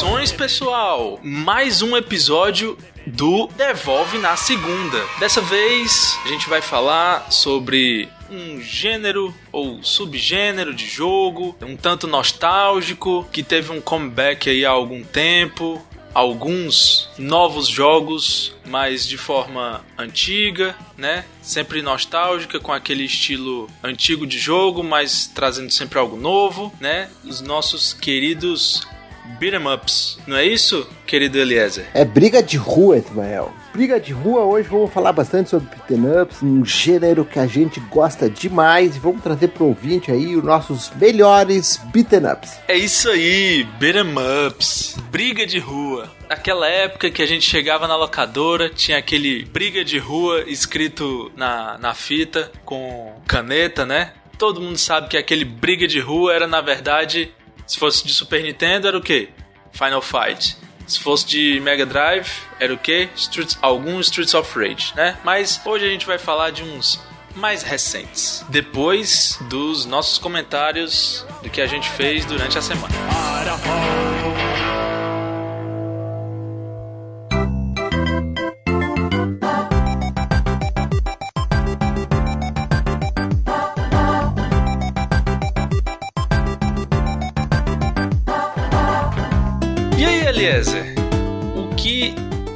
Saudações, pessoal! Mais um episódio do Devolve na Segunda. Dessa vez a gente vai falar sobre um gênero ou subgênero de jogo, um tanto nostálgico, que teve um comeback aí há algum tempo, alguns novos jogos, mas de forma antiga, né? Sempre nostálgica, com aquele estilo antigo de jogo, mas trazendo sempre algo novo, né? Os nossos queridos beat'em ups, não é isso, querido Eliezer? É briga de rua, Ismael. Briga de rua, hoje vamos falar bastante sobre beat'em ups, um gênero que a gente gosta demais e vamos trazer pro ouvinte aí os nossos melhores beat'em ups. É isso aí, beat'em ups, briga de rua. Aquela época que a gente chegava na locadora, tinha aquele briga de rua escrito na, na fita com caneta, né? Todo mundo sabe que aquele briga de rua era na verdade se fosse de Super Nintendo, era o quê? Final Fight. Se fosse de Mega Drive, era o quê? Streets, algum Streets of Rage, né? Mas hoje a gente vai falar de uns mais recentes. Depois dos nossos comentários do que a gente fez durante a semana.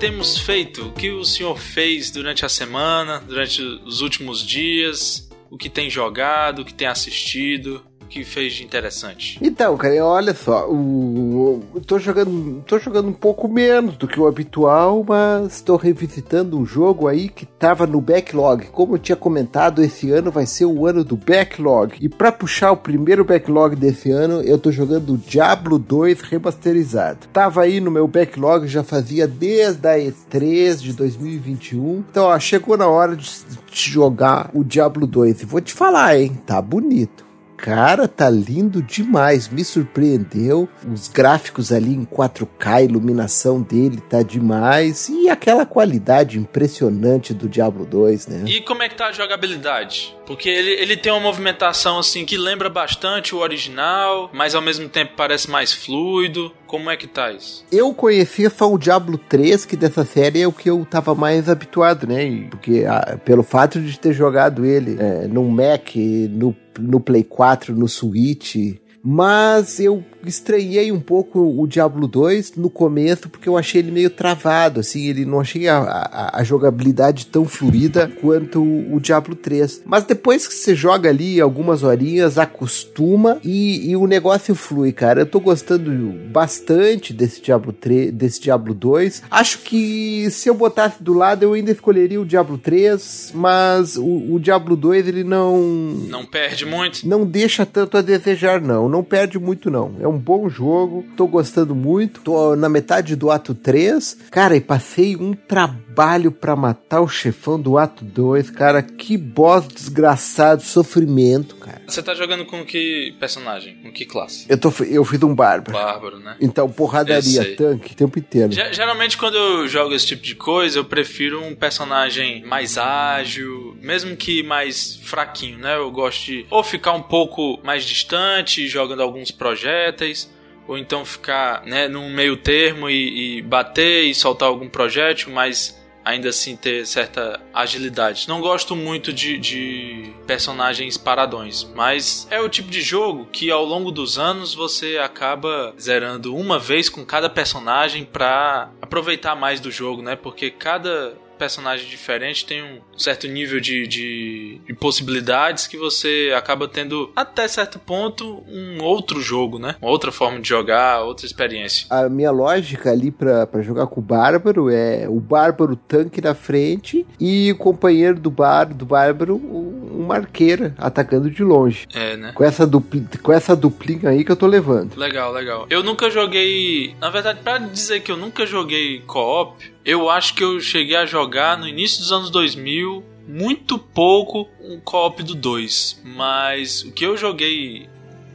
Temos feito? O que o senhor fez durante a semana, durante os últimos dias? O que tem jogado, o que tem assistido? O que fez de interessante? Então, cara, olha só, o, eu tô jogando, tô jogando um pouco menos do que o habitual, mas tô revisitando um jogo aí que tava no backlog. Como eu tinha comentado, esse ano vai ser o ano do backlog. E para puxar o primeiro backlog desse ano, eu tô jogando Diablo 2 remasterizado. Tava aí no meu backlog, já fazia desde a E3 de 2021. Então, ó, chegou na hora de, de jogar o Diablo 2. E vou te falar, hein, tá bonito. Cara, tá lindo demais, me surpreendeu. Os gráficos ali em 4K, a iluminação dele tá demais. E aquela qualidade impressionante do Diablo 2, né? E como é que tá a jogabilidade? Porque ele, ele tem uma movimentação assim que lembra bastante o original, mas ao mesmo tempo parece mais fluido. Como é que tá isso? Eu conhecia só o Diablo 3, que dessa série é o que eu tava mais habituado, né? Porque ah, pelo fato de ter jogado ele é, no Mac, no, no Play 4, no Switch. Mas eu estranhei um pouco o Diablo 2 no começo, porque eu achei ele meio travado, assim, ele não achei a, a, a jogabilidade tão fluida quanto o, o Diablo 3. Mas depois que você joga ali algumas horinhas, acostuma e, e o negócio flui, cara. Eu tô gostando bastante desse Diablo 3, desse Diablo 2. Acho que se eu botasse do lado, eu ainda escolheria o Diablo 3, mas o, o Diablo 2 ele não Não perde muito? não deixa tanto a desejar, não. Não perde muito, não. É um bom jogo. Tô gostando muito. Tô na metade do ato 3. Cara, e passei um trabalho pra matar o chefão do ato 2. Cara, que boss desgraçado, sofrimento, cara. Você tá jogando com que personagem? Com que classe? Eu, tô, eu fiz um bárbaro. Bárbaro, né? Então, porradaria, tanque, o tempo inteiro. Ge- Geralmente quando eu jogo esse tipo de coisa, eu prefiro um personagem mais ágil, mesmo que mais fraquinho, né? Eu gosto de ou ficar um pouco mais distante, jogando alguns projéteis, ou então ficar né, num meio termo e, e bater e soltar algum projétil, mas ainda assim ter certa agilidade. Não gosto muito de, de personagens paradões, mas é o tipo de jogo que ao longo dos anos você acaba zerando uma vez com cada personagem pra aproveitar mais do jogo, né? Porque cada personagem diferente tem um certo nível de, de, de possibilidades que você acaba tendo até certo ponto um outro jogo, né? Uma outra forma de jogar, outra experiência. A minha lógica ali pra, pra jogar com o Bárbaro é o Bárbaro tanque na frente e o companheiro do, bar, do Bárbaro, um, arqueiro, atacando de longe. É, né? Com essa, dupli, com essa duplinha aí que eu tô levando. Legal, legal. Eu nunca joguei. Na verdade, pra dizer que eu nunca joguei co-op, eu acho que eu cheguei a jogar no início dos anos 2000, muito pouco, um co-op do 2. Mas o que eu joguei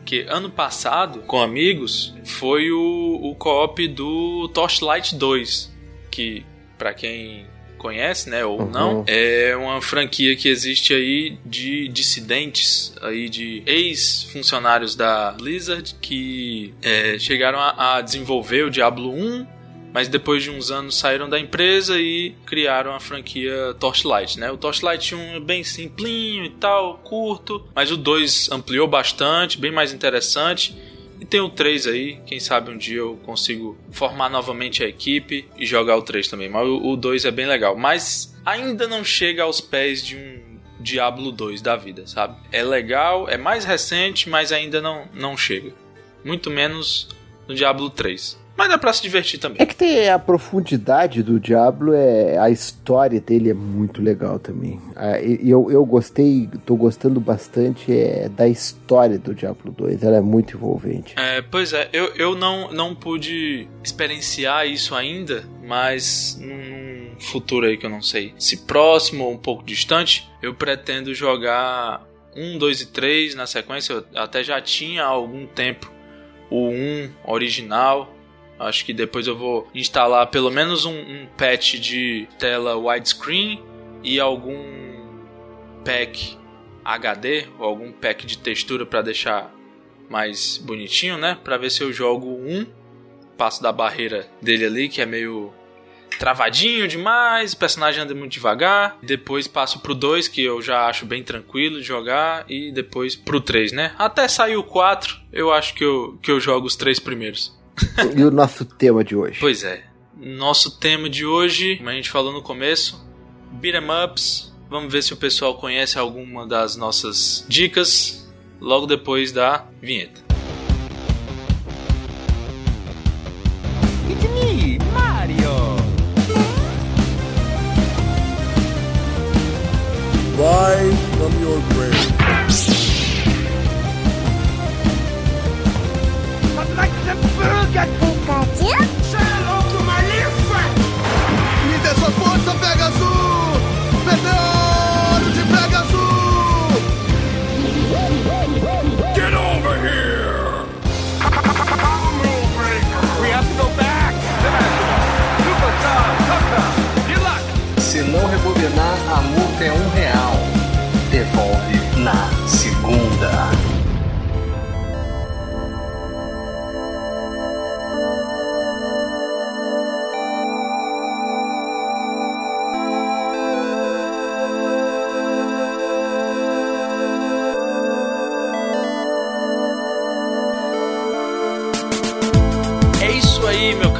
que ano passado com amigos foi o, o co-op do Torchlight 2, que pra quem conhece, né, ou uhum. não, é uma franquia que existe aí de dissidentes, aí de ex-funcionários da Blizzard que é, chegaram a, a desenvolver o Diablo 1 mas depois de uns anos saíram da empresa e criaram a franquia Torchlight, né? O Torchlight 1 é bem simplinho e tal, curto, mas o 2 ampliou bastante, bem mais interessante. E tem o 3 aí, quem sabe um dia eu consigo formar novamente a equipe e jogar o 3 também. Mas o 2 é bem legal. Mas ainda não chega aos pés de um Diablo 2 da vida, sabe? É legal, é mais recente, mas ainda não, não chega. Muito menos no Diablo 3. Mas dá pra se divertir também. É que tem a profundidade do Diablo, é, a história dele é muito legal também. E eu, eu gostei, tô gostando bastante é, da história do Diablo 2, ela é muito envolvente. É, pois é, eu, eu não, não pude experienciar isso ainda, mas num futuro aí que eu não sei, se próximo ou um pouco distante, eu pretendo jogar 1, 2 e 3 na sequência. Eu até já tinha há algum tempo o 1 original, Acho que depois eu vou instalar pelo menos um, um patch de tela widescreen e algum pack HD ou algum pack de textura para deixar mais bonitinho, né? Para ver se eu jogo um passo da barreira dele ali que é meio travadinho demais, o personagem anda muito devagar. Depois passo pro 2, que eu já acho bem tranquilo de jogar. E depois pro 3, né? Até sair o 4, eu acho que eu, que eu jogo os três primeiros e o nosso tema de hoje? Pois é. Nosso tema de hoje, como a gente falou no começo, beat'em ups. Vamos ver se o pessoal conhece alguma das nossas dicas logo depois da vinheta.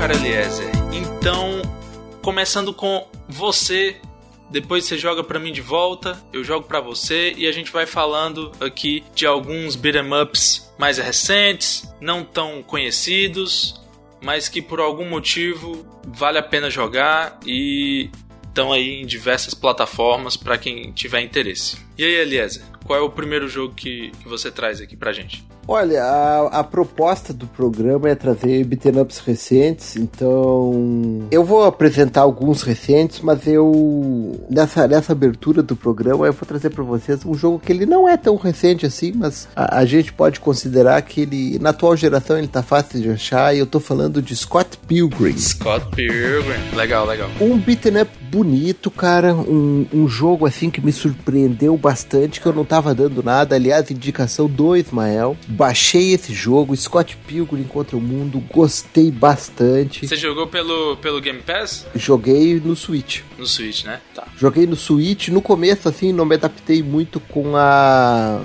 Cara Eliezer. Então, começando com você, depois você joga para mim de volta, eu jogo para você e a gente vai falando aqui de alguns beat'em ups mais recentes, não tão conhecidos, mas que por algum motivo vale a pena jogar e estão aí em diversas plataformas para quem tiver interesse. E aí, Eliezer, qual é o primeiro jogo que, que você traz aqui pra gente? Olha, a, a, proposta do programa é trazer beat'em ups recentes, então eu vou apresentar alguns recentes, mas eu nessa, nessa abertura do programa eu vou trazer para vocês um jogo que ele não é tão recente assim, mas a, a, gente pode considerar que ele na atual geração ele tá fácil de achar e eu tô falando de Scott Pilgrim. Scott Pilgrim, legal, legal. Um beat'em up bonito, cara, um, um jogo assim que me surpreendeu bastante, que eu não tava dando nada, aliás, indicação do Ismael baixei esse jogo, Scott Pilgrim contra o mundo, gostei bastante. Você jogou pelo, pelo Game Pass? Joguei no Switch. No Switch, né? Tá. Joguei no Switch, no começo assim, não me adaptei muito com a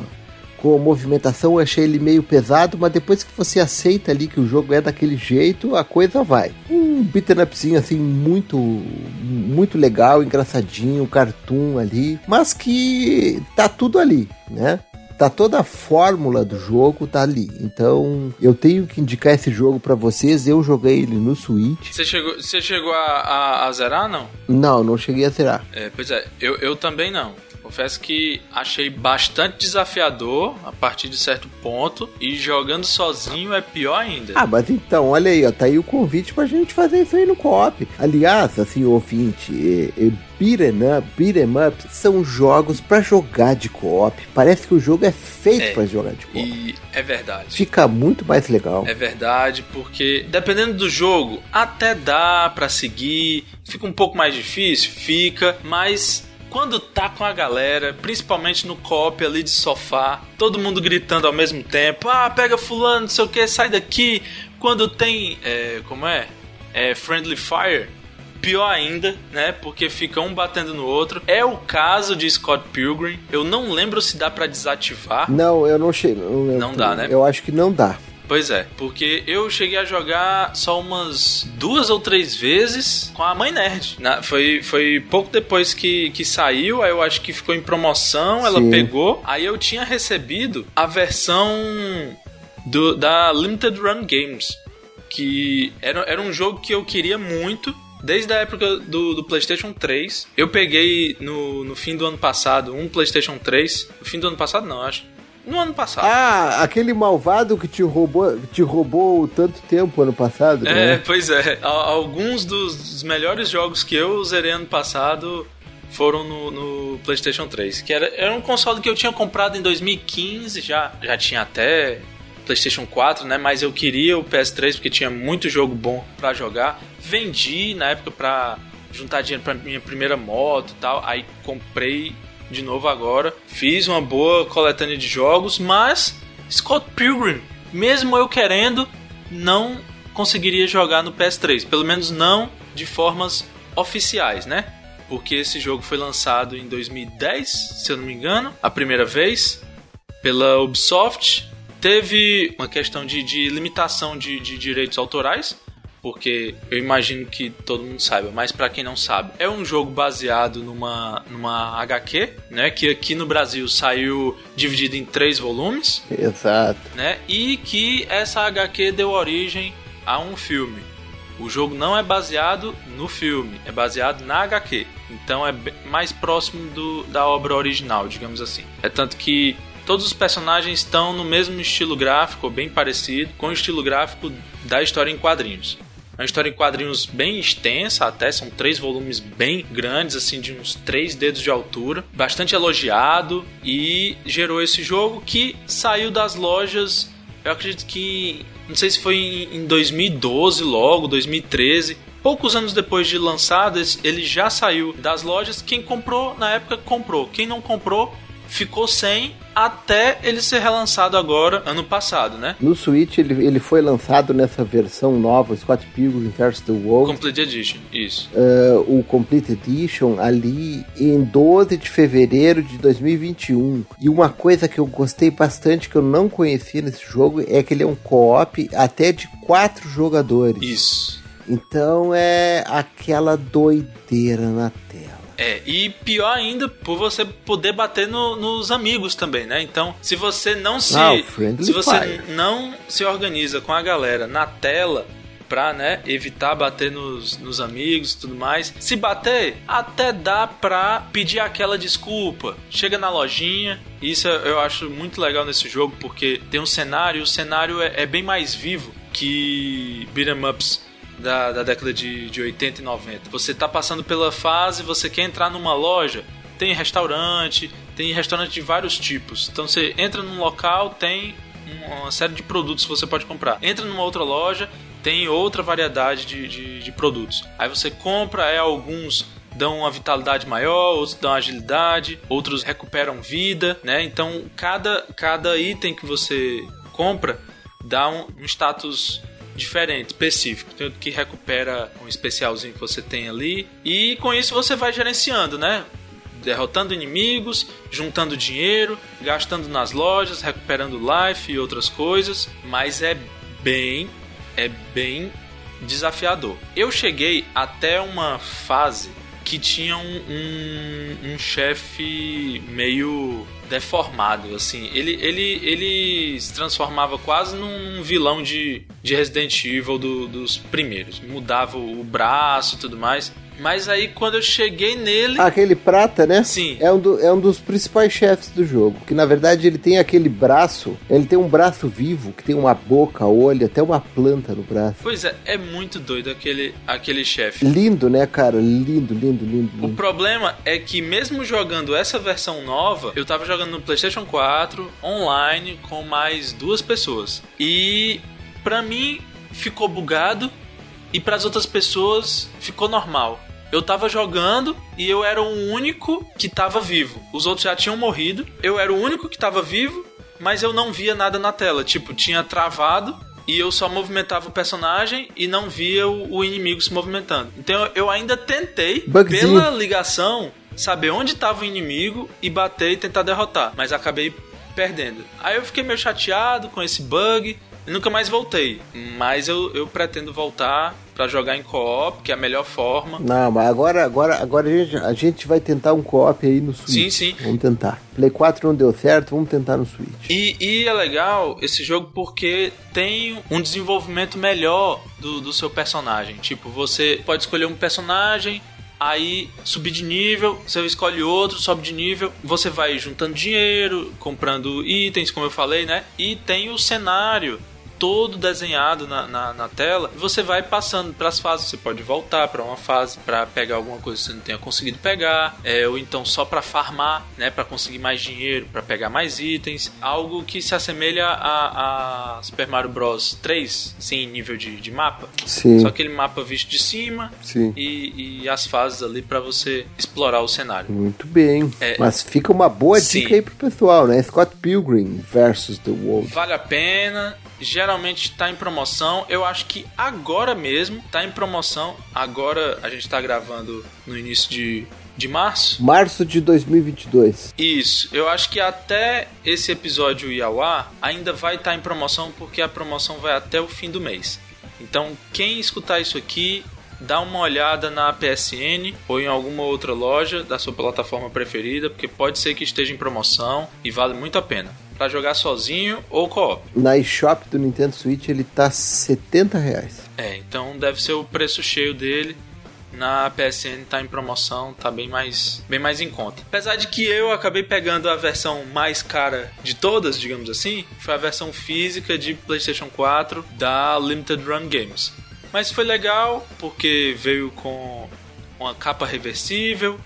com a movimentação, eu achei ele meio pesado, mas depois que você aceita ali que o jogo é daquele jeito, a coisa vai. Um beat'em upzinho assim, muito, muito legal, engraçadinho, cartoon ali, mas que tá tudo ali, né? tá toda a fórmula do jogo tá ali. Então, eu tenho que indicar esse jogo para vocês. Eu joguei ele no Switch. Você chegou, você chegou a, a, a, zerar, não? Não, não cheguei a zerar. É, pois é, eu, eu também não. Confesso que achei bastante desafiador a partir de certo ponto e jogando sozinho é pior ainda. Ah, mas então, olha aí, ó, tá aí o convite pra gente fazer isso aí no co-op. Aliás, assim, ouvinte, e, e beat'em up, beat'em up são jogos para jogar de co-op. Parece que o jogo é feito é, para jogar de co-op. E é verdade. Fica muito mais legal. É verdade, porque dependendo do jogo, até dá para seguir, fica um pouco mais difícil, fica, mas quando tá com a galera, principalmente no cop ali de sofá, todo mundo gritando ao mesmo tempo: ah, pega fulano, não sei o que, sai daqui. Quando tem, é, como é? É Friendly Fire, pior ainda, né? Porque fica um batendo no outro. É o caso de Scott Pilgrim. Eu não lembro se dá para desativar. Não, eu não chego. Não, não dá, né? Eu acho que não dá. Pois é, porque eu cheguei a jogar só umas duas ou três vezes com a mãe nerd. Na, foi, foi pouco depois que, que saiu, aí eu acho que ficou em promoção, ela Sim. pegou. Aí eu tinha recebido a versão do, da Limited Run Games, que era, era um jogo que eu queria muito. Desde a época do, do, PlayStation 3, eu peguei no, no fim do ano passado um PlayStation 3. No fim do ano passado, não, acho no ano passado. Ah, aquele malvado que te roubou, te roubou tanto tempo ano passado. É, né? pois é. Alguns dos melhores jogos que eu zerei ano passado foram no, no, PlayStation 3. Que era, era um console que eu tinha comprado em 2015, já, já tinha até PlayStation 4, né? Mas eu queria o PS3 porque tinha muito jogo bom para jogar. Vendi na época pra juntar dinheiro pra minha primeira moto e tal. Aí comprei de novo agora. Fiz uma boa coletânea de jogos, mas Scott Pilgrim, mesmo eu querendo, não conseguiria jogar no PS3. Pelo menos não de formas oficiais, né? Porque esse jogo foi lançado em 2010, se eu não me engano, a primeira vez, pela Ubisoft. Teve uma questão de, de limitação de, de direitos autorais, porque eu imagino que todo mundo saiba, mas para quem não sabe, é um jogo baseado numa, numa HQ, né, que aqui no Brasil saiu dividido em três volumes. Exato. Né, e que essa HQ deu origem a um filme. O jogo não é baseado no filme, é baseado na HQ. Então é mais próximo do, da obra original, digamos assim. É tanto que Todos os personagens estão no mesmo estilo gráfico, bem parecido, com o estilo gráfico da história em quadrinhos. É uma história em quadrinhos bem extensa, até são três volumes bem grandes, assim, de uns três dedos de altura, bastante elogiado e gerou esse jogo que saiu das lojas. Eu acredito que não sei se foi em 2012 logo, 2013. Poucos anos depois de lançado, ele já saiu das lojas. Quem comprou na época comprou. Quem não comprou ficou sem até ele ser relançado agora, ano passado, né? No Switch ele, ele foi lançado nessa versão nova, Scott Pilgrim vs. The World. Complete Edition, isso. Uh, o Complete Edition ali em 12 de fevereiro de 2021. E uma coisa que eu gostei bastante, que eu não conhecia nesse jogo, é que ele é um co-op até de quatro jogadores. Isso. Então é aquela doideira na tela. É, e pior ainda, por você poder bater no, nos amigos também, né? Então, se você não se. Ah, se você fire. não se organiza com a galera na tela, pra, né, evitar bater nos, nos amigos e tudo mais. Se bater, até dá pra pedir aquela desculpa. Chega na lojinha, isso eu acho muito legal nesse jogo, porque tem um cenário, o cenário é, é bem mais vivo que beat'em ups da, da década de, de 80 e 90. Você está passando pela fase, você quer entrar numa loja, tem restaurante, tem restaurante de vários tipos. Então você entra num local, tem uma série de produtos que você pode comprar. Entra numa outra loja, tem outra variedade de, de, de produtos. Aí você compra, é alguns dão uma vitalidade maior, outros dão agilidade, outros recuperam vida, né? Então cada, cada item que você compra dá um, um status diferente, específico. Tem outro que recupera um especialzinho que você tem ali. E com isso você vai gerenciando, né? Derrotando inimigos, juntando dinheiro, gastando nas lojas, recuperando life e outras coisas. Mas é bem, é bem desafiador. Eu cheguei até uma fase que tinha um, um, um chefe meio deformado, assim. Ele, ele, ele se transformava quase num vilão de, de Resident Evil do, dos primeiros. Mudava o braço e tudo mais. Mas aí quando eu cheguei nele. Ah, aquele prata, né? Sim. É um, do, é um dos principais chefes do jogo. Que na verdade ele tem aquele braço. Ele tem um braço vivo, que tem uma boca, olho, até uma planta no braço. Pois é, é muito doido aquele, aquele chefe. Lindo, né, cara? Lindo, lindo, lindo, lindo. O problema é que mesmo jogando essa versão nova, eu tava jogando no PlayStation 4 online com mais duas pessoas. E pra mim ficou bugado e para as outras pessoas ficou normal. Eu tava jogando e eu era o único que tava vivo. Os outros já tinham morrido. Eu era o único que tava vivo, mas eu não via nada na tela. Tipo, tinha travado e eu só movimentava o personagem e não via o, o inimigo se movimentando. Então eu ainda tentei, Bugzinho. pela ligação, saber onde estava o inimigo e bater e tentar derrotar. Mas acabei perdendo. Aí eu fiquei meio chateado com esse bug e nunca mais voltei. Mas eu, eu pretendo voltar pra jogar em co-op, que é a melhor forma. Não, mas agora, agora, agora a, gente, a gente vai tentar um co-op aí no Switch. Sim, sim. Vamos tentar. Play 4 não deu certo, vamos tentar no Switch. E, e é legal esse jogo porque tem um desenvolvimento melhor do, do seu personagem. Tipo, você pode escolher um personagem, aí subir de nível, você escolhe outro, sobe de nível, você vai juntando dinheiro, comprando itens, como eu falei, né? E tem o cenário todo desenhado na, na, na tela, e você vai passando para as fases. Você pode voltar para uma fase para pegar alguma coisa que você não tenha conseguido pegar, é, ou então só para farmar, né, para conseguir mais dinheiro, para pegar mais itens, algo que se assemelha a, a Super Mario Bros 3, sim, nível de, de mapa. Sim. Só aquele mapa visto de cima Sim. e, e as fases ali para você explorar o cenário. Muito bem. É. Mas fica uma boa Sim. dica aí pro pessoal, né? Scott Pilgrim versus The World. Vale a pena. Geralmente tá em promoção. Eu acho que agora mesmo tá em promoção. Agora a gente tá gravando no início de, de março. Março de 2022. Isso, eu acho que até esse episódio ir ao ar ainda vai estar em promoção porque a promoção vai até o fim do mês. Então, quem escutar isso aqui, dá uma olhada na PSN ou em alguma outra loja da sua plataforma preferida, porque pode ser que esteja em promoção e vale muito a pena. Pra jogar sozinho ou co-op. Na eShop do Nintendo Switch ele tá 70 reais. É, então deve ser o preço cheio dele. Na PSN tá em promoção, tá bem mais, bem mais em conta. Apesar de que eu acabei pegando a versão mais cara de todas, digamos assim, foi a versão física de PlayStation 4 da Limited Run Games. Mas foi legal porque veio com uma capa reversível,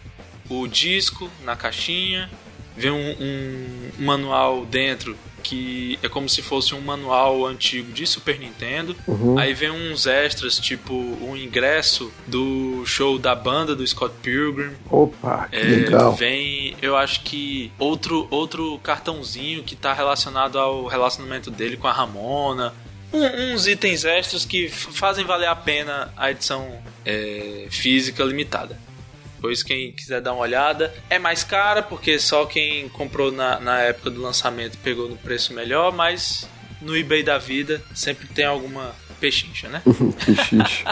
o disco na caixinha, veio um, um manual dentro que é como se fosse um manual antigo de Super Nintendo. Uhum. Aí vem uns extras, tipo um ingresso do show da banda do Scott Pilgrim. Opa, que É, legal. Vem, eu acho que outro outro cartãozinho que tá relacionado ao relacionamento dele com a Ramona. Um- uns itens extras que fazem valer a pena a edição é, física limitada. Pois quem quiser dar uma olhada, é mais cara porque só quem comprou na, na época do lançamento pegou no preço melhor, mas no eBay da vida sempre tem alguma pechincha, né? Pichiche.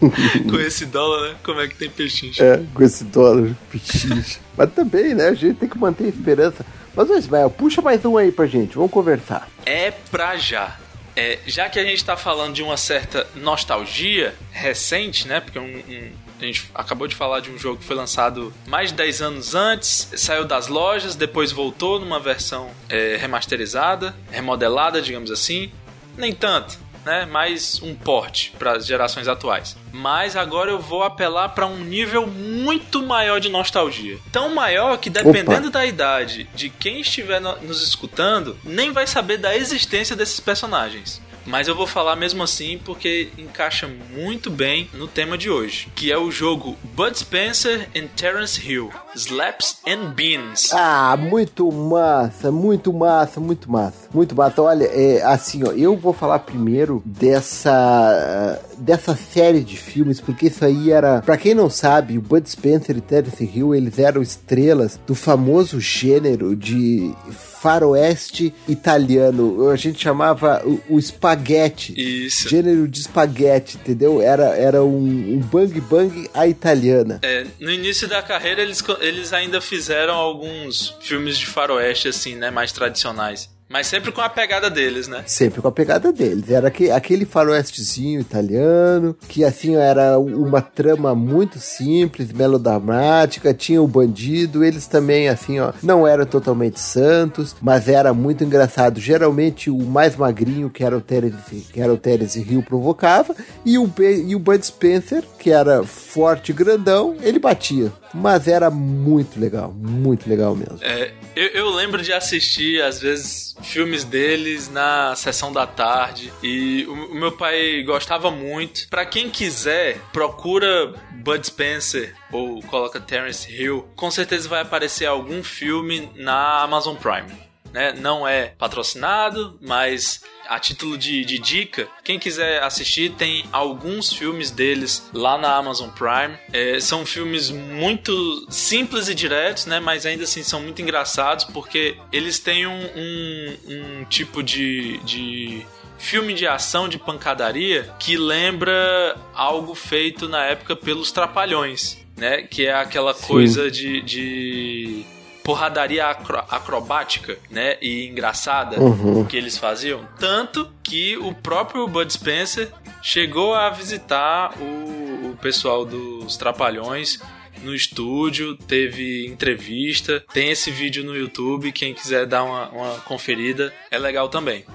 Com esse dólar, né? Como é que tem pechincha? É, com esse dólar, pichiche. Mas também, né? A gente tem que manter a esperança. Mas, Ismael, puxa mais um aí pra gente, vamos conversar. é pra já. É, já que a gente tá falando de uma certa nostalgia recente, né? Porque um- um- a gente acabou de falar de um jogo que foi lançado mais de 10 anos antes, saiu das lojas, depois voltou numa versão é, remasterizada, remodelada, digamos assim. Nem tanto, né? Mais um porte para as gerações atuais. Mas agora eu vou apelar para um nível muito maior de nostalgia. Tão maior que dependendo da idade de quem estiver no- nos escutando, nem vai saber da existência desses personagens. Mas eu vou falar mesmo assim porque encaixa muito bem no tema de hoje, que é o jogo Bud Spencer and Terence Hill, Slaps and Beans. Ah, muito massa, muito massa, muito massa. Muito massa. Olha, é, assim, ó, eu vou falar primeiro dessa dessa série de filmes, porque isso aí era, Pra quem não sabe, o Bud Spencer e Terence Hill, eles eram estrelas do famoso gênero de faroeste italiano. A gente chamava o, o espaguete. Isso. Gênero de espaguete, entendeu? Era, era um, um bang bang à italiana. É, no início da carreira eles, eles ainda fizeram alguns filmes de faroeste assim, né, mais tradicionais. Mas sempre com a pegada deles, né? Sempre com a pegada deles. Era aquele, aquele faroestezinho italiano, que assim era uma trama muito simples, melodramática, tinha o bandido, eles também assim, ó, não eram totalmente santos, mas era muito engraçado. Geralmente o mais magrinho, que era o Terence, que era o Terence Hill, provocava, e o, e o Bud Spencer, que era forte e grandão, ele batia. Mas era muito legal, muito legal mesmo. É, eu, eu, lembro de assistir, às vezes, filmes deles na sessão da tarde. E o, o meu pai gostava muito. Para quem quiser, procura Bud Spencer ou coloca Terence Hill. Com certeza vai aparecer algum filme na Amazon Prime. Né? Não é patrocinado, mas a título de, de, dica, quem quiser assistir, tem alguns filmes deles lá na Amazon Prime. É, são filmes muito simples e diretos, né? Mas ainda assim são muito engraçados porque eles têm um, um, um tipo de, de filme de ação de pancadaria que lembra algo feito na época pelos Trapalhões, né? Que é aquela Sim. coisa de, de porradaria acro acrobática, né? E engraçada uhum. que eles faziam. Tanto que o próprio Bud Spencer chegou a visitar o, o pessoal dos Trapalhões no estúdio, teve entrevista, tem esse vídeo no YouTube, quem quiser dar uma, uma conferida, é legal também.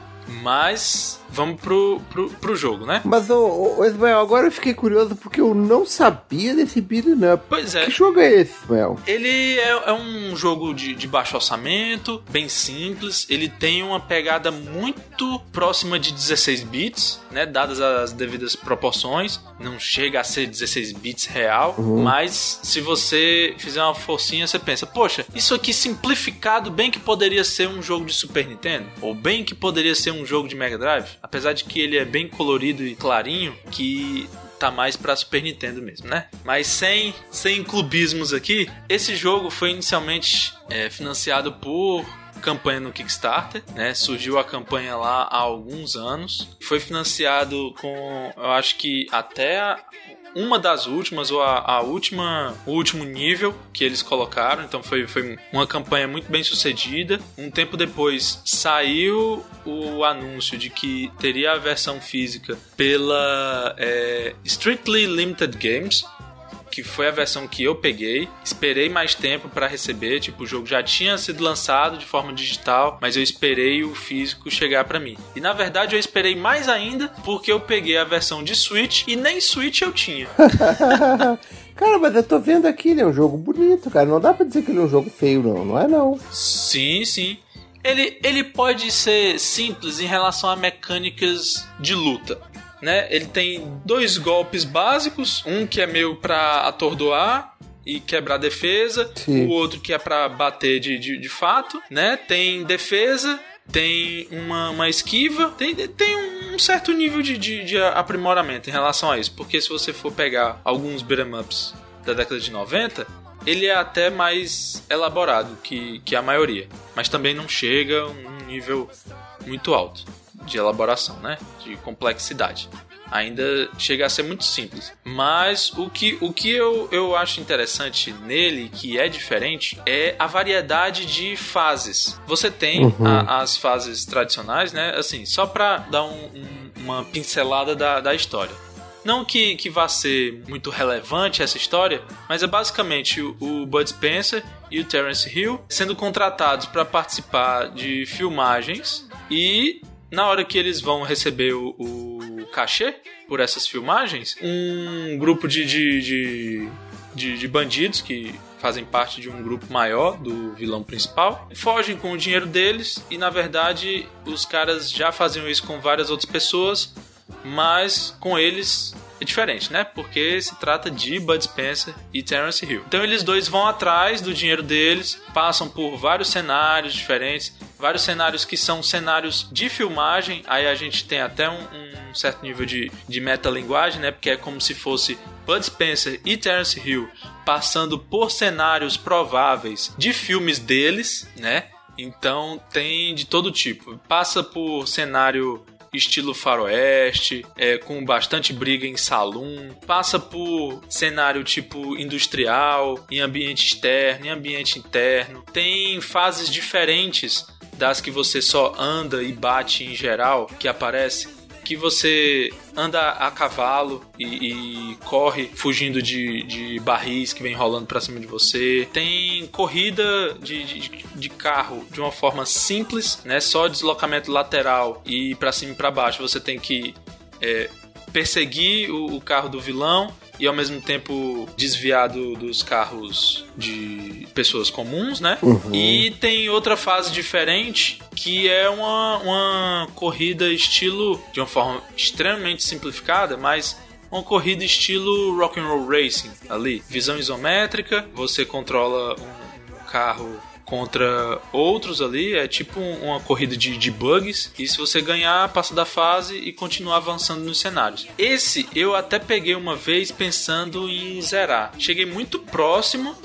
Mas vamos pro, pro, pro jogo, né? Mas, ô, ô, Ismael, agora eu fiquei curioso porque eu não sabia desse beat'em up. Pois é. Que jogo é esse, Ismael? Ele é, é um jogo de, de baixo orçamento, bem simples. Ele tem uma pegada muito próxima de 16 bits, né? Dadas as devidas proporções. Não chega a ser 16 bits real, uhum. mas se você fizer uma forcinha, você pensa, poxa, isso aqui simplificado bem que poderia ser um jogo de Super Nintendo, ou bem que poderia ser um jogo de Mega Drive apesar de que ele é bem colorido e clarinho, que tá mais para Super Nintendo mesmo, né? Mas sem, sem clubismos aqui, esse jogo foi inicialmente é, financiado por campanha no Kickstarter, né? Surgiu a campanha lá há alguns anos. Foi financiado com, eu acho que até uma das últimas, ou a, a, última, o último nível que eles colocaram. Então foi, foi uma campanha muito bem sucedida. Um tempo depois saiu o anúncio de que teria a versão física pela é, Strictly Limited Games, que foi a versão que eu peguei. Esperei mais tempo para receber, tipo, o jogo já tinha sido lançado de forma digital, mas eu esperei o físico chegar para mim. E na verdade eu esperei mais ainda porque eu peguei a versão de Switch e nem Switch eu tinha. Cara, mas eu tô vendo aqui, ele é um jogo bonito, cara. Não dá pra dizer que ele é um jogo feio, não. Não é, não. Sim, sim. Ele, ele pode ser simples em relação a mecânicas de luta né? Ele tem dois golpes básicos, um que é meio para atordoar e quebrar defesa, Sim. o outro que é para bater de, de, de, fato, né? Tem defesa, tem uma, uma esquiva, tem, tem um certo nível de, de, de aprimoramento em relação a isso, porque se você for pegar alguns beat'em ups da década de 90, ele é até mais elaborado que, que a maioria, mas também não chega a um nível muito alto de elaboração, né? De complexidade. Ainda chega a ser muito simples. Mas o que, o que eu, eu acho interessante nele, que é diferente, é a variedade de fases. Você tem uhum. a, as fases tradicionais, né? Assim, só pra dar um, um, uma pincelada da, da história. Não que, que vá ser muito relevante essa história, mas é basicamente o, o Bud Spencer e o Terence Hill sendo contratados para participar de filmagens e na hora que eles vão receber o, o cachê por essas filmagens, um grupo de, de, de, de, de bandidos que fazem parte de um grupo maior do vilão principal, fogem com o dinheiro deles e na verdade os caras já faziam isso com várias outras pessoas, mas com eles é diferente, né? Porque se trata de Bud Spencer e Terence Hill. Então eles dois vão atrás do dinheiro deles, passam por vários cenários diferentes, vários cenários que são cenários de filmagem. Aí a gente tem até um, um certo nível de, de metalinguagem, né? Porque é como se fosse Bud Spencer e Terence Hill passando por cenários prováveis de filmes deles, né? Então tem de todo tipo. Passa por cenário estilo faroeste, é, com bastante briga em salão, passa por cenário tipo industrial, em ambiente externo, em ambiente interno. Tem fases diferentes das que você só anda e bate em geral, que aparece, que você anda a cavalo e, e corre fugindo de, de, barris que vem rolando pra cima de você. Tem corrida de, de, de, carro de uma forma simples, né? Só deslocamento lateral e para cima e pra baixo. Você tem que é, perseguir o, o carro do vilão e ao mesmo tempo desviado dos carros de pessoas comuns, né? Uhum. E tem outra fase diferente que é uma, uma corrida estilo, de uma forma extremamente simplificada, mas uma corrida estilo rock and roll racing ali, visão isométrica, você controla um carro contra outros ali, é tipo uma corrida de, de bugs. E se você ganhar, passa da fase e continua avançando nos cenários. Esse eu até peguei uma vez pensando em zerar. Cheguei muito próximo,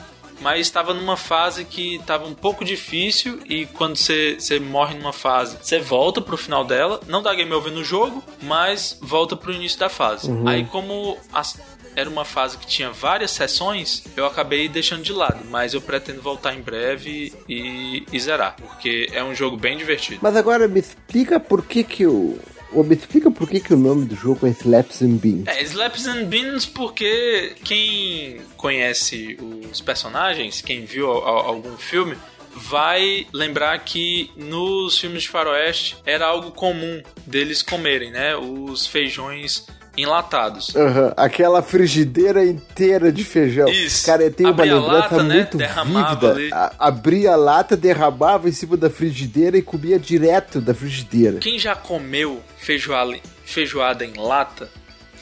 mas estava numa fase que estava um pouco difícil e quando você, você morre numa fase, você volta pro final dela, não dá game over no jogo, mas volta pro início da fase. Uhum. Aí como as, era uma fase que tinha várias sessões, eu acabei deixando de lado, mas eu pretendo voltar em breve e, e zerar, porque é um jogo bem divertido. Mas agora me explica por que que o Ô, me explica por que, que o nome do jogo é Slaps and Beans. É, Slaps and Beans porque quem conhece os personagens, quem viu algum filme, vai lembrar que nos filmes de faroeste era algo comum deles comerem, né? Os feijões enlatados. Uhum. Aquela frigideira inteira de feijão. Isso. Cara, tem uma lembrança lata, né? muito vívida. Ali. A, abria a lata, derramava em cima da frigideira e comia direto da frigideira. Quem já comeu feijoada, feijoada em lata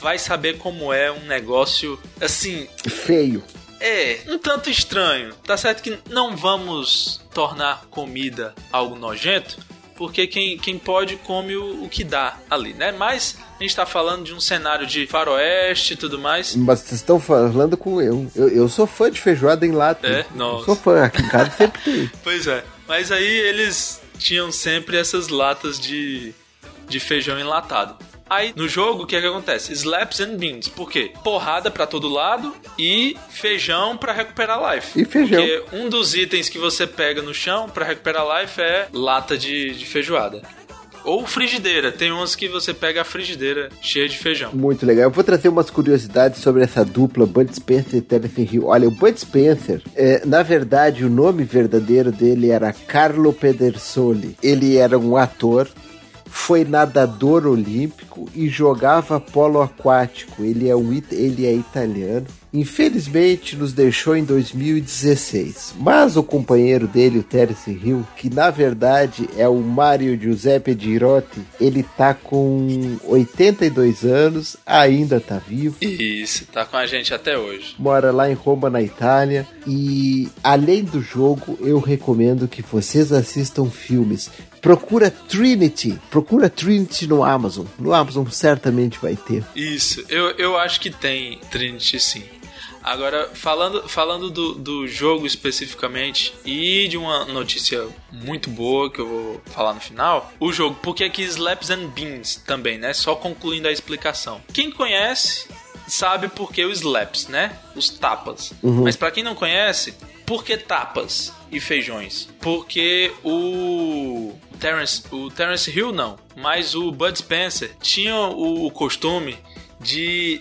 vai saber como é um negócio assim. Feio. É, um tanto estranho. Tá certo que não vamos tornar comida algo nojento, porque quem, quem pode come o, o que dá ali, né? Mas a gente tá falando de um cenário de faroeste e tudo mais. Mas vocês estão falando com eu. eu. Eu sou fã de feijoada em lata. É? Eu sou fã, aqui em casa sempre tem. pois é. Mas aí eles tinham sempre essas latas de, de feijão enlatado. Aí no jogo o que é que acontece? Slaps and beans. Por quê? Porrada para todo lado e feijão para recuperar life. E feijão. Porque um dos itens que você pega no chão para recuperar life é lata de, de feijoada. Ou frigideira. Tem umas que você pega a frigideira cheia de feijão. Muito legal. Eu vou trazer umas curiosidades sobre essa dupla Bud Spencer e Terence Hill. Olha, o Bud Spencer, é, na verdade, o nome verdadeiro dele era Carlo Pedersoli. Ele era um ator foi nadador olímpico e jogava polo aquático. Ele é, um, ele é italiano. Infelizmente nos deixou em 2016. Mas o companheiro dele, o Terence Hill, que na verdade é o Mario Giuseppe Girotti, ele tá com 82 anos, ainda tá vivo. Isso, tá com a gente até hoje. Mora lá em Roma, na Itália. E além do jogo, eu recomendo que vocês assistam filmes Procura Trinity. Procura Trinity no Amazon. No Amazon certamente vai ter. Isso, eu, eu acho que tem Trinity sim. Agora, falando, falando do, do jogo especificamente e de uma notícia muito boa que eu vou falar no final, o jogo, porque aqui Slaps and Beans também, né? Só concluindo a explicação. Quem conhece sabe por que os slaps, né? Os tapas. Uhum. Mas para quem não conhece, por que tapas e feijões? Porque o Terence, o Terence Hill não, mas o Bud Spencer tinha o, o costume de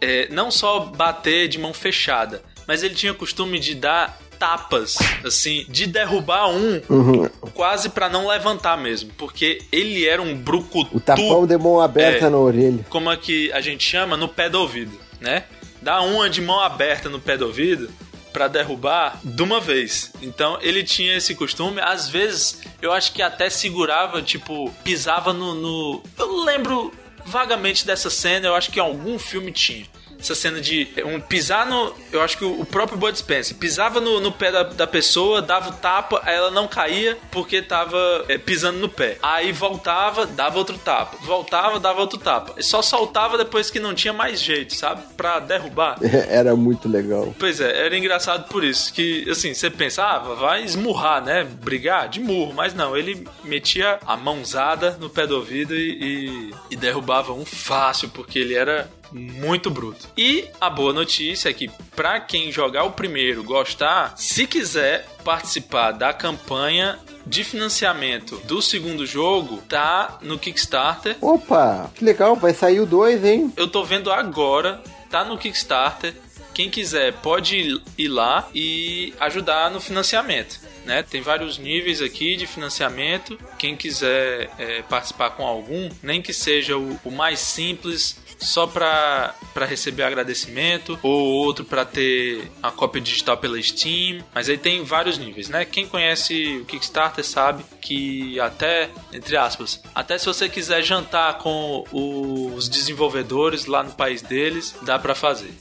é, não só bater de mão fechada, mas ele tinha o costume de dar tapas, assim, de derrubar um uhum. quase para não levantar mesmo, porque ele era um brucutu. O tapão de mão aberta é, na orelha. Como é que a gente chama? No pé do ouvido, né? Dá uma de mão aberta no pé do ouvido para derrubar de uma vez. Então ele tinha esse costume. Às vezes eu acho que até segurava, tipo, pisava no. no... Eu lembro vagamente dessa cena, eu acho que algum filme tinha essa cena de um pisar no. Eu acho que o próprio Bud Spencer pisava no, no pé da, da, pessoa, dava o tapa, aí ela não caía porque tava é, pisando no pé. Aí voltava, dava outro tapa. Voltava, dava outro tapa. E só soltava depois que não tinha mais jeito, sabe? Pra derrubar. Era muito legal. Pois é, era engraçado por isso. Que, assim, você pensava, ah, vai esmurrar, né? Brigar de murro. Mas não, ele metia a mãozada no pé do ouvido e, e, e derrubava um fácil, porque ele era muito bruto. E a boa notícia é que para quem jogar o primeiro, gostar, se quiser participar da campanha de financiamento do segundo jogo, tá no Kickstarter. Opa, que legal, vai sair o 2, hein? Eu tô vendo agora, tá no Kickstarter. Quem quiser pode ir lá e ajudar no financiamento. Né? Tem vários níveis aqui de financiamento. Quem quiser é, participar com algum, nem que seja o, o mais simples, só para receber agradecimento ou outro para ter a cópia digital pela Steam. Mas aí tem vários níveis, né? Quem conhece o Kickstarter sabe que até, entre aspas, até se você quiser jantar com os desenvolvedores lá no país deles, dá para fazer.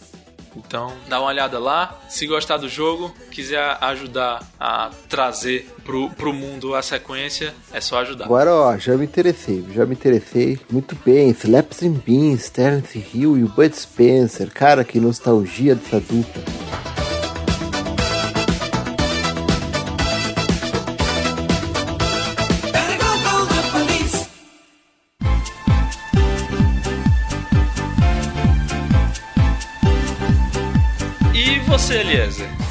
Então, dá uma olhada lá. Se gostar do jogo, quiser ajudar a trazer pro, pro mundo a sequência, é só ajudar. Agora, ó, já me interessei, já me interessei. Muito bem, Slaps and Beans, Terence Hill e o Bud Spencer. Cara, que nostalgia dessa dupla.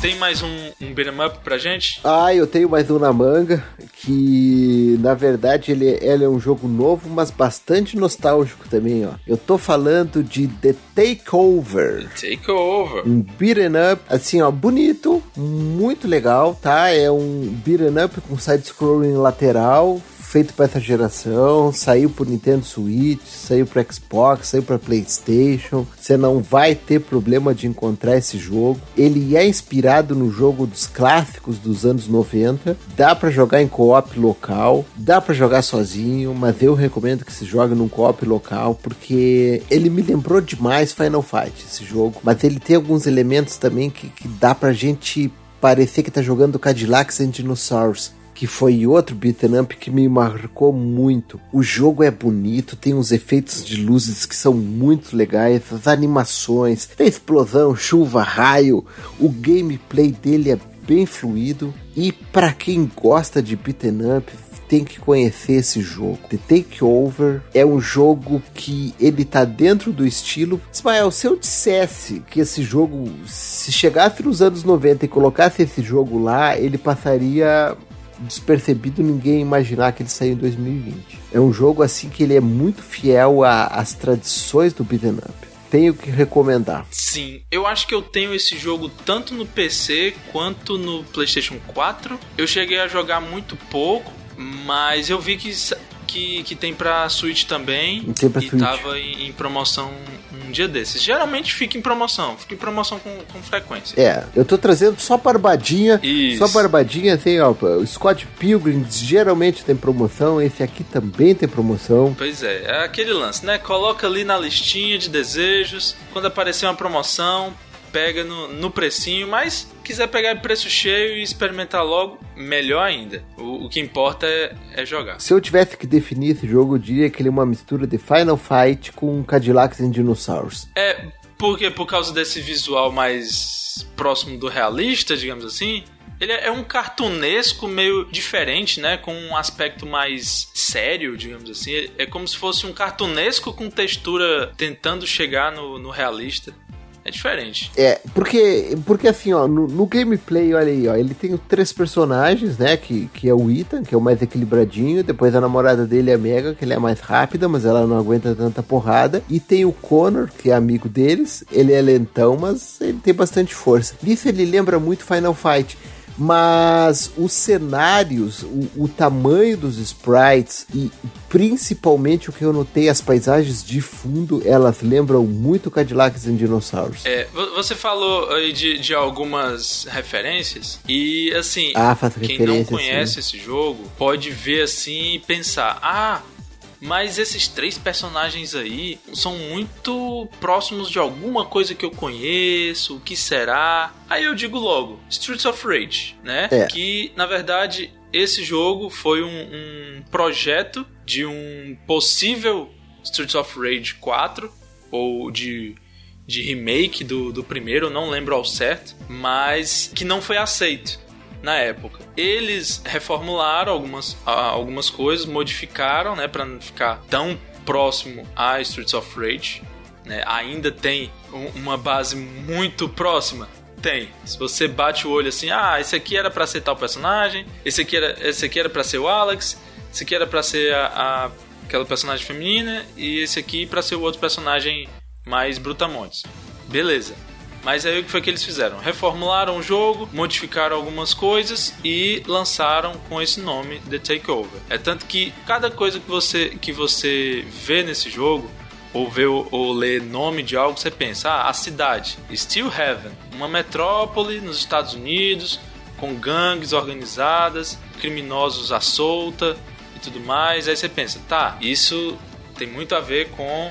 Tem mais um, um beat'em up pra gente? Ah, eu tenho mais um na manga, que na verdade ele, ele é um jogo novo, mas bastante nostálgico também, ó. Eu tô falando de The Takeover. The Takeover. Um beat'em up, assim, ó, bonito, muito legal, tá? É um beat'em up com side-scrolling lateral, feito para essa geração, saiu pro Nintendo Switch, saiu pro Xbox, saiu para PlayStation. Você não vai ter problema de encontrar esse jogo. Ele é inspirado no jogo dos clássicos dos anos 90. Dá para jogar em co-op local, dá para jogar sozinho, mas eu recomendo que se jogue num co-op local porque ele me lembrou demais Final Fight esse jogo, mas ele tem alguns elementos também que, que dá pra gente parecer que tá jogando Cadillacs and Dinosaurs que foi outro beat'em up que me marcou muito. O jogo é bonito, tem uns efeitos de luzes que são muito legais, as animações, tem explosão, chuva, raio, o gameplay dele é bem fluido e para quem gosta de beat'em up, tem que conhecer esse jogo. The Takeover é um jogo que ele tá dentro do estilo. Ismael, se eu dissesse que esse jogo, se chegasse nos anos 90 e colocasse esse jogo lá, ele passaria despercebido ninguém imaginar que ele saiu em 2020. É um jogo assim que ele é muito fiel às tradições do beat'em up tenho que recomendar. Sim, eu acho que eu tenho esse jogo tanto no PC quanto no PlayStation 4. Eu cheguei a jogar muito pouco, mas eu vi que que, que tem pra Switch também. Tem pra e Switch. tava em, em, promoção dia desses. Geralmente fica em promoção, fica em promoção com, com frequência. É, eu tô trazendo só barbadinha. Isso. Só barbadinha, assim, ó. O Scott Pilgrim geralmente tem promoção, esse aqui também tem promoção. Pois é, é aquele lance, né? Coloca ali na listinha de desejos. Quando aparecer uma promoção, pega no, no precinho, mas quiser pegar preço cheio e experimentar logo, melhor ainda. O, o que importa é, é, jogar. Se eu tivesse que definir esse jogo, eu diria que ele é uma mistura de Final Fight com Cadillacs e Dinosaurs. É, porque por causa desse visual mais próximo do realista, digamos assim, ele é um cartunesco meio diferente, né? Com um aspecto mais sério, digamos assim. É como se fosse um cartunesco com textura tentando chegar no, no realista. É diferente. É, porque, porque assim, ó, no, no, gameplay, olha aí, ó, ele tem três personagens, né? Que, que é o Ethan, que é o mais equilibradinho. Depois a namorada dele é a Mega, que ele é mais rápida, mas ela não aguenta tanta porrada. E tem o Connor, que é amigo deles. Ele é lentão, mas ele tem bastante força. Nisso ele lembra muito Final Fight mas os cenários, o, o, tamanho dos sprites e principalmente o que eu notei, as paisagens de fundo, elas lembram muito Cadillacs and Dinosaurs. É, você falou aí de, de algumas referências e assim, ah, quem não conhece sim. esse jogo pode ver assim e pensar, ah, mas esses três personagens aí são muito próximos de alguma coisa que eu conheço, o que será? Aí eu digo logo, Streets of Rage, né? É. Que na verdade esse jogo foi um, um projeto de um possível Streets of Rage 4 ou de de remake do, do primeiro, não lembro ao certo, mas que não foi aceito na época. Eles reformularam algumas, algumas coisas, modificaram, né, para não ficar tão próximo a Streets of Rage. né, ainda tem um, uma base muito próxima. Tem. Se você bate o olho assim, ah, esse aqui era para ser tal personagem, esse aqui era, esse aqui era para ser o Alex, esse aqui era para ser a, a, aquela personagem feminina e esse aqui para ser o outro personagem mais brutamontes. Beleza. Mas aí o que foi que eles fizeram? Reformularam o jogo, modificaram algumas coisas e lançaram com esse nome The Takeover. É tanto que cada coisa que você, que você vê nesse jogo, ou vê ou lê nome de algo, você pensa, ah, a cidade, Steel Heaven, uma metrópole nos Estados Unidos, com gangues organizadas, criminosos à solta e tudo mais. Aí você pensa, tá, isso tem muito a ver com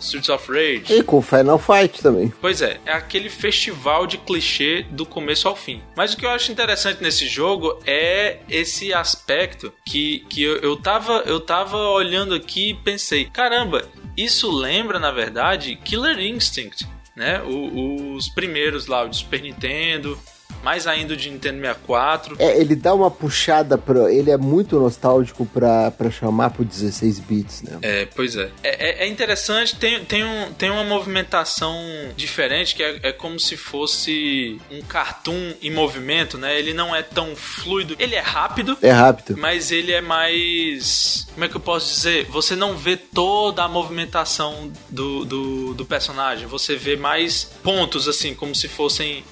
Streets of Rage. E com Final Fight também. Pois é, é aquele festival de clichê do começo ao fim. Mas o que eu acho interessante nesse jogo é esse aspecto que, que eu, eu, tava, eu tava olhando aqui e pensei: caramba, isso lembra, na verdade, Killer Instinct. Né? O, os primeiros lá, o de Super Nintendo, mais ainda o de Nintendo 64. É, ele dá uma puxada para ele é muito nostálgico para chamar pro 16 bits, né? É, pois é. É, é, é interessante, tem, tem, um, tem uma movimentação diferente que é, é como se fosse um cartoon em movimento, né? Ele não é tão fluido, ele é rápido. É rápido. Mas ele é mais. Como é que eu posso dizer? Você não vê toda a movimentação do, do, do personagem, você vê mais pontos, assim, como se fossem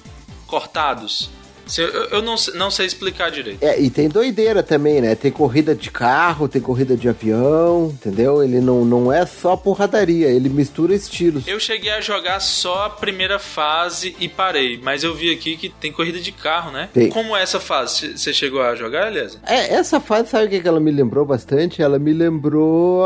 cortados. Eu, eu não, não sei explicar direito. É, e tem doideira também, né? Tem corrida de carro, tem corrida de avião, entendeu? Ele não, não é só porradaria, ele mistura estilos. Eu cheguei a jogar só a primeira fase e parei, mas eu vi aqui que tem corrida de carro, né? Tem. Como é essa fase? Você chegou a jogar, Elisa? É, essa fase, sabe o que ela me lembrou bastante? Ela me lembrou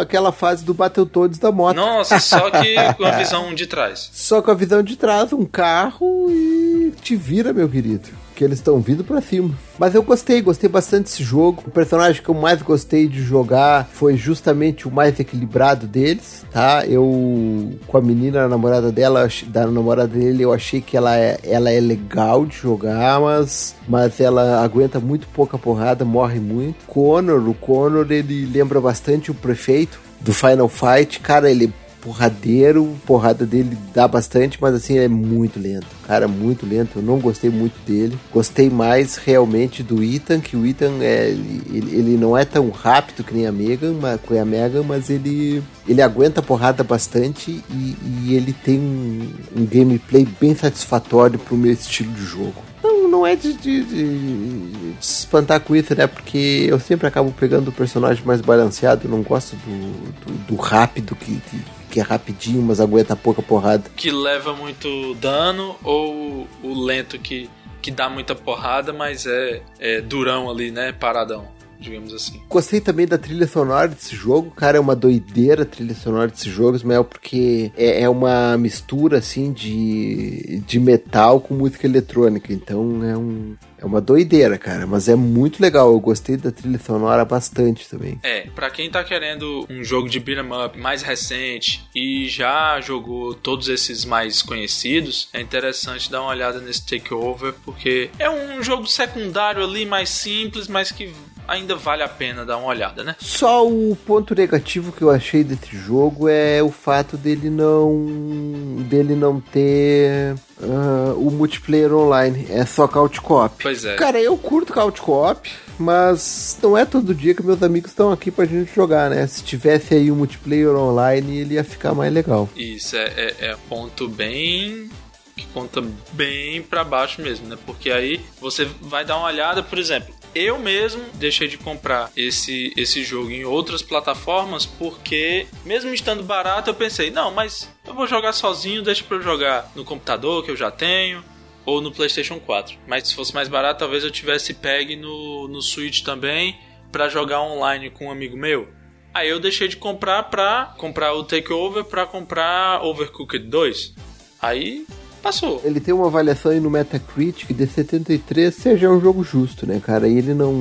aquela fase do Battletoads da moto. Nossa, só que com a visão de trás. Só com a visão de trás, um carro e te vira, meu querido que eles estão vindo para cima. Mas eu gostei, gostei bastante desse jogo. O personagem que eu mais gostei de jogar foi justamente o mais equilibrado deles, tá? Eu, com a menina, a namorada dela, da namorada dele, eu achei que ela é, ela é legal de jogar, mas, mas ela aguenta muito pouca porrada, morre muito. Connor, o Connor, ele lembra bastante o prefeito do Final Fight. Cara, ele porradeiro, porrada dele dá bastante, mas assim é muito lento. Cara, muito lento. Eu não gostei muito dele. Gostei mais realmente do Ethan, que o Ethan é, ele, ele não é tão rápido que nem a Megan, mas, com a Megan, mas ele ele aguenta a porrada bastante e, e ele tem um, um, gameplay bem satisfatório pro meu estilo de jogo. Não, não é de, de, de, de espantar com isso, né? Porque eu sempre acabo pegando o personagem mais balanceado. Eu não gosto do, do, do rápido que, que que é rapidinho, mas aguenta pouca porrada. Que leva muito dano ou o lento que, que dá muita porrada, mas é, é durão ali, né? Paradão digamos assim. Gostei também da trilha sonora desse jogo, cara, é uma doideira a trilha sonora desse jogo, Ismael, porque é, é, uma mistura, assim, de, de metal com música eletrônica, então é um... É uma doideira, cara, mas é muito legal. Eu gostei da trilha sonora bastante também. É, para quem tá querendo um jogo de beat'em up mais recente e já jogou todos esses mais conhecidos, é interessante dar uma olhada nesse Takeover, porque é um jogo secundário ali mais simples, mas que ainda vale a pena dar uma olhada, né? Só o ponto negativo que eu achei desse jogo é o fato dele não dele não ter uh, o multiplayer online, é só couch co-op. Pois é. Cara, eu curto couch co-op, mas não é todo dia que meus amigos estão aqui pra gente jogar, né? Se tivesse aí o um multiplayer online, ele ia ficar mais legal. Isso é, é, é ponto bem que conta bem para baixo mesmo, né? Porque aí você vai dar uma olhada, por exemplo, eu mesmo deixei de comprar esse, esse jogo em outras plataformas porque, mesmo estando barato, eu pensei, não, mas eu vou jogar sozinho, deixa pra eu jogar no computador que eu já tenho ou no PlayStation 4. Mas se fosse mais barato, talvez eu tivesse pegue no, no Switch também para jogar online com um amigo meu. Aí eu deixei de comprar pra comprar o Takeover pra comprar Overcooked 2. Aí passou. Ele tem uma avaliação aí no Metacritic de 73, seja um jogo justo, né, cara? E ele não,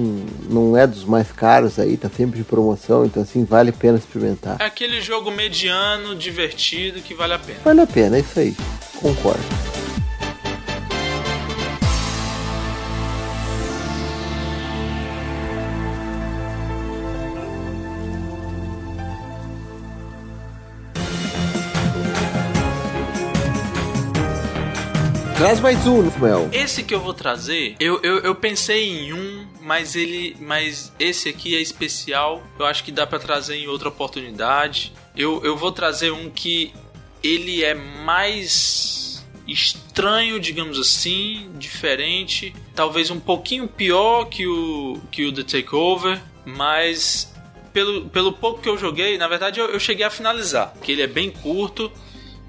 não é dos mais caros aí, tá sempre de promoção, então assim, vale a pena experimentar. É aquele jogo mediano, divertido, que vale a pena. Vale a pena, é isso aí. Concordo. Traz mais um, Ismael. Esse que eu vou trazer, eu, eu, eu pensei em um, mas ele. Mas esse aqui é especial. Eu acho que dá para trazer em outra oportunidade. Eu, eu vou trazer um que ele é mais estranho, digamos assim, diferente, talvez um pouquinho pior que o que o The Takeover, mas pelo, pelo pouco que eu joguei, na verdade eu, eu cheguei a finalizar, que ele é bem curto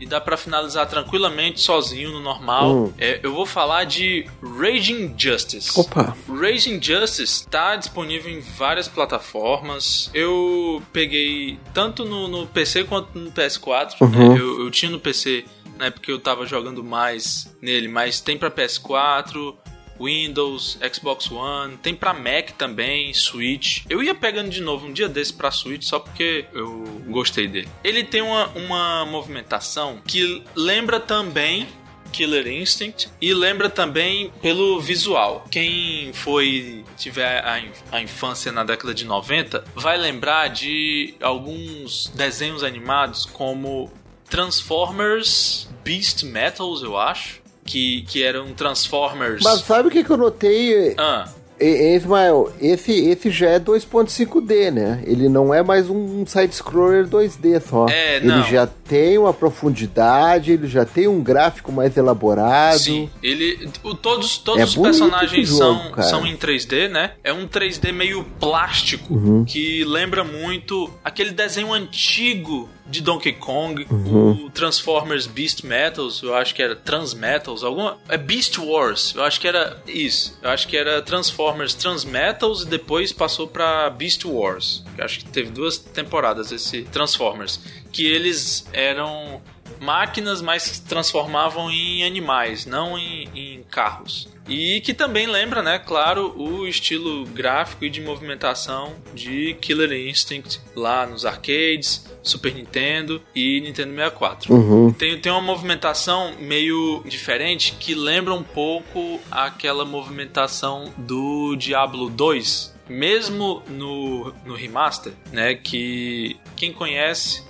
e dá para finalizar tranquilamente sozinho no normal. Hum. É, eu vou falar de Raging Justice. Opa. Raging Justice está disponível em várias plataformas. Eu peguei tanto no, no PC quanto no PS4. Uhum. Né? Eu, eu tinha no PC na época eu tava jogando mais nele, mas tem para PS4, Windows, Xbox One, tem pra Mac também, Switch. Eu ia pegando de novo um dia desse pra Switch só porque eu gostei dele. Ele tem uma, uma movimentação que lembra também Killer Instinct e lembra também pelo visual. Quem foi tiver a, infância na década de 90 vai lembrar de alguns desenhos animados como Transformers Beast Metals, eu acho que, que eram Transformers. Mas sabe o que, que eu notei? Ah. E, Ismael, esse, esse já é 2.5D, né? Ele não é mais um side-scroller 2D só. É, ele não. já tem uma profundidade, ele já tem um gráfico mais elaborado. Sim, ele. O, todos todos É os personagens jogo, são, cara. são em 3D, né? É um 3D meio plástico Uhum. que lembra muito aquele desenho antigo de Donkey Kong, Uhum. o Transformers Beast Metals, eu acho que era Transmetals, alguma. É Beast Wars, eu acho que era isso. Eu acho que era Transformers Transmetals e depois passou pra Beast Wars. Eu acho que teve duas temporadas esse Transformers. Que eles eram máquinas, mas que se transformavam em animais, não em, em carros. E que também lembra, né, claro, o estilo gráfico e de movimentação de Killer Instinct lá nos arcades, Super Nintendo e Nintendo 64. Uhum. Tem, tem uma movimentação meio diferente que lembra um pouco aquela movimentação do Diablo 2. Mesmo no, no remaster, né? Que quem conhece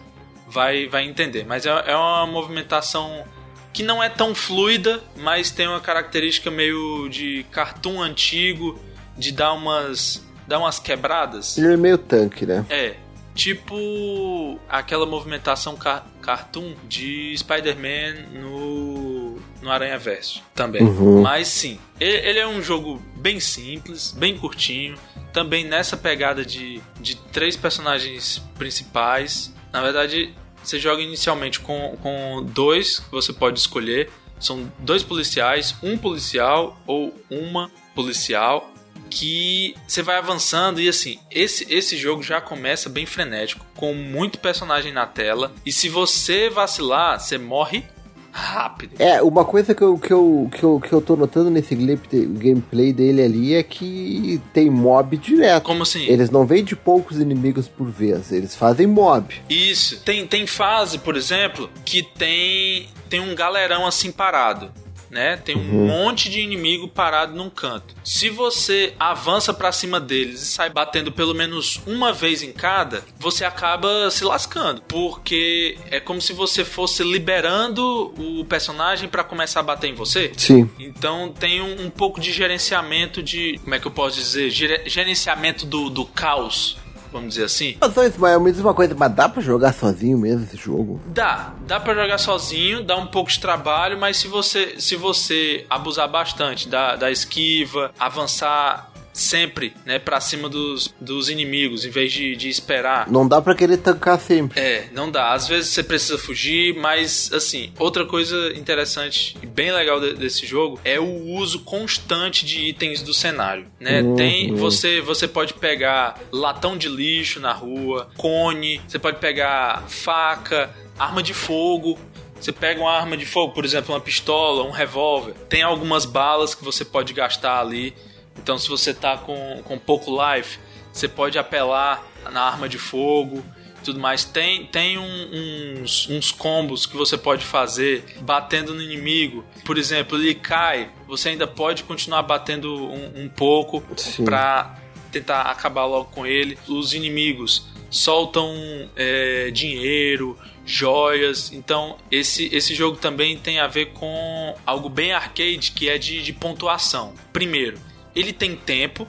vai, vai entender. Mas é, é uma movimentação que não é tão fluida, mas tem uma característica meio de cartoon antigo, de dar umas, dar umas quebradas. Ele é meio tanque, né? É, tipo aquela movimentação ca- cartoon de Spider-Man no, no Aranha Verso também. Uhum. Mas sim, ele, ele é um jogo bem simples, bem curtinho, também nessa pegada de, de três personagens principais. Na verdade, você joga inicialmente com, com dois que você pode escolher. São dois policiais, um policial ou uma policial que você vai avançando e assim, esse, esse jogo já começa bem frenético, com muito personagem na tela, e se você vacilar, você morre rápido. É, uma coisa que eu, que eu, que eu, que eu tô notando nesse gameplay- gameplay dele ali é que tem mob direto. Como assim? Eles não vêm de poucos inimigos por vez, eles fazem mob. Isso. Tem, tem fase, por exemplo, que tem, tem um galerão assim parado. Né? Tem um monte de inimigo parado num canto. Se você avança pra cima deles e sai batendo pelo menos uma vez em cada, você acaba se lascando, porque é como se você fosse liberando o personagem pra começar a bater em você. Sim. Então tem um, um pouco de gerenciamento de. Como é que eu posso dizer? Gere- gerenciamento do, do caos, vamos dizer assim. Mas, ó, Ismael, me diz uma coisa, mas dá pra jogar sozinho mesmo esse jogo? Dá, dá pra jogar sozinho, dá um pouco de trabalho, mas se você se você abusar bastante da, da esquiva, avançar sempre, né, para cima dos, dos inimigos, em vez de, de esperar. Não dá pra querer tancar sempre. É, não dá. Às vezes você precisa fugir, mas assim, outra coisa interessante e bem legal de- desse jogo é o uso constante de itens do cenário, né? Uhum. Tem você você pode pegar latão de lixo na rua, cone, você pode pegar faca, arma de fogo. Você pega uma arma de fogo, por exemplo, uma pistola, um revólver. Tem algumas balas que você pode gastar ali. Então, se você tá com, com pouco life, você pode apelar na arma de fogo e tudo mais. Tem, tem um- uns, uns combos que você pode fazer batendo no inimigo. Por exemplo, ele cai, você ainda pode continuar batendo um, um pouco pra tentar acabar logo com ele. Os inimigos. soltam é, dinheiro, joias. Então, esse, esse jogo também tem a ver com algo bem arcade, que é de, de pontuação. Primeiro, ele tem tempo,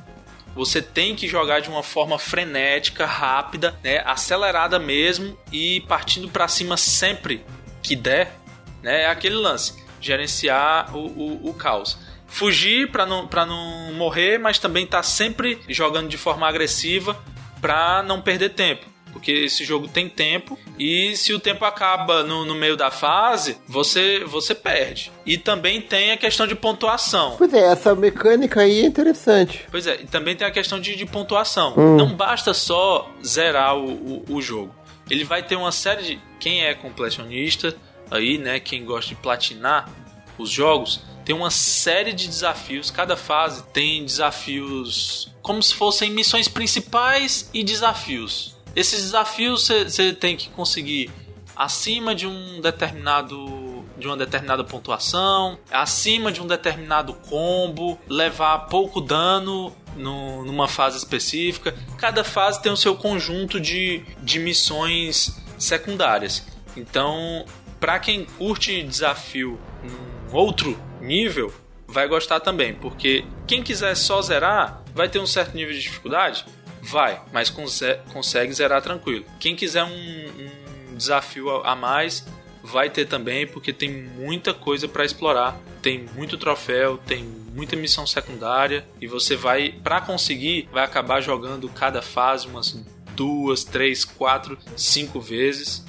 você tem que jogar de uma forma frenética, rápida, né, acelerada mesmo e partindo para cima sempre que der, né, é aquele lance, gerenciar o, o, o caos. Fugir para não, não morrer, mas também tá sempre jogando de forma agressiva para não perder tempo porque esse jogo tem tempo e se o tempo acaba no, no meio da fase, você, você perde. E também tem a questão de pontuação. Pois é, essa mecânica aí é interessante. Pois é, e também tem a questão de, de pontuação. Hum. Não basta só zerar o, o, o jogo. Ele vai ter uma série de. Quem é completionista aí, né? Quem gosta de platinar os jogos, tem uma série de desafios. Cada fase tem desafios como se fossem missões principais e desafios. Esses desafios você tem que conseguir acima de um determinado de uma determinada pontuação, acima de um determinado combo, levar pouco dano no, numa fase específica. Cada fase tem o seu conjunto de, de missões secundárias. Então, para quem curte desafio num outro nível, vai gostar também, porque quem quiser só zerar vai ter um certo nível de dificuldade Vai, mas consegue zerar tranquilo. Quem quiser um, um desafio a mais, vai ter também, porque tem muita coisa para explorar. Tem muito troféu, tem muita missão secundária e você vai, para conseguir, vai acabar jogando cada fase umas duas, três, quatro, cinco vezes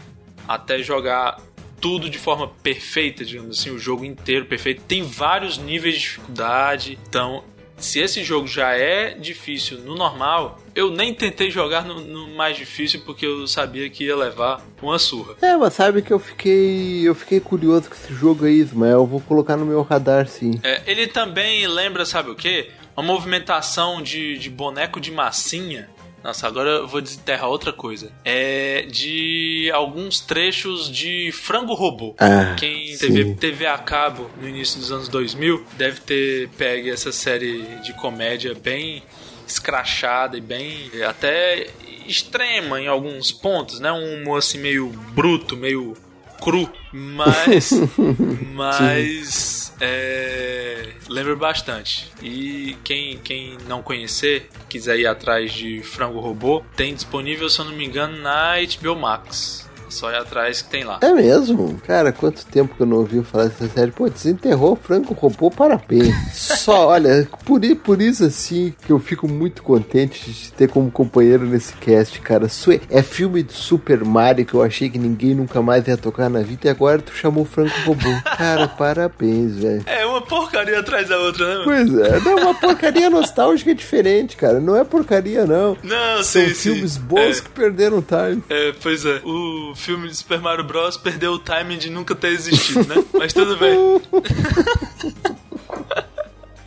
até jogar tudo de forma perfeita, digamos assim, o jogo inteiro perfeito. Tem vários níveis de dificuldade, então se esse jogo já é difícil no normal, eu nem tentei jogar no, no, mais difícil porque eu sabia que ia levar uma surra. É, mas sabe que eu fiquei. Eu fiquei curioso com esse jogo aí, Ismael. Eu vou colocar no meu radar sim. É, ele também lembra, sabe o que? Uma movimentação de, de boneco de massinha nossa, agora eu vou desenterrar outra coisa. É de alguns trechos de Frango Robô. Ah, Quem teve TV a cabo no início dos anos 2000 deve ter pego essa série de comédia bem escrachada e bem até extrema em alguns pontos, né? Um humor assim meio bruto, meio cru, mas mas é, lembra bastante. E quem, quem não conhecer, quiser ir atrás de Frango Robô, tem disponível, se eu não me engano, na HBO Max. Só ir atrás que tem lá. É mesmo? Cara, quanto tempo que eu não ouvi falar dessa série. Pô, desenterrou Franco Robô, parabéns. Só, olha, por, por isso assim que eu fico muito contente de te ter como companheiro nesse cast, cara. É filme do Super Mario que eu achei que ninguém nunca mais ia tocar na vida e agora tu chamou Franco Robô. Cara, parabéns, velho. É uma porcaria atrás da outra, né? Mano? Pois é, não, uma porcaria nostálgica é diferente, cara. Não é porcaria, não. Não, São sim, filmes sim. bons é. que perderam time. É, pois é. O filme de Super Mario Bros. perdeu o timing de nunca ter existido, né? Mas tudo bem.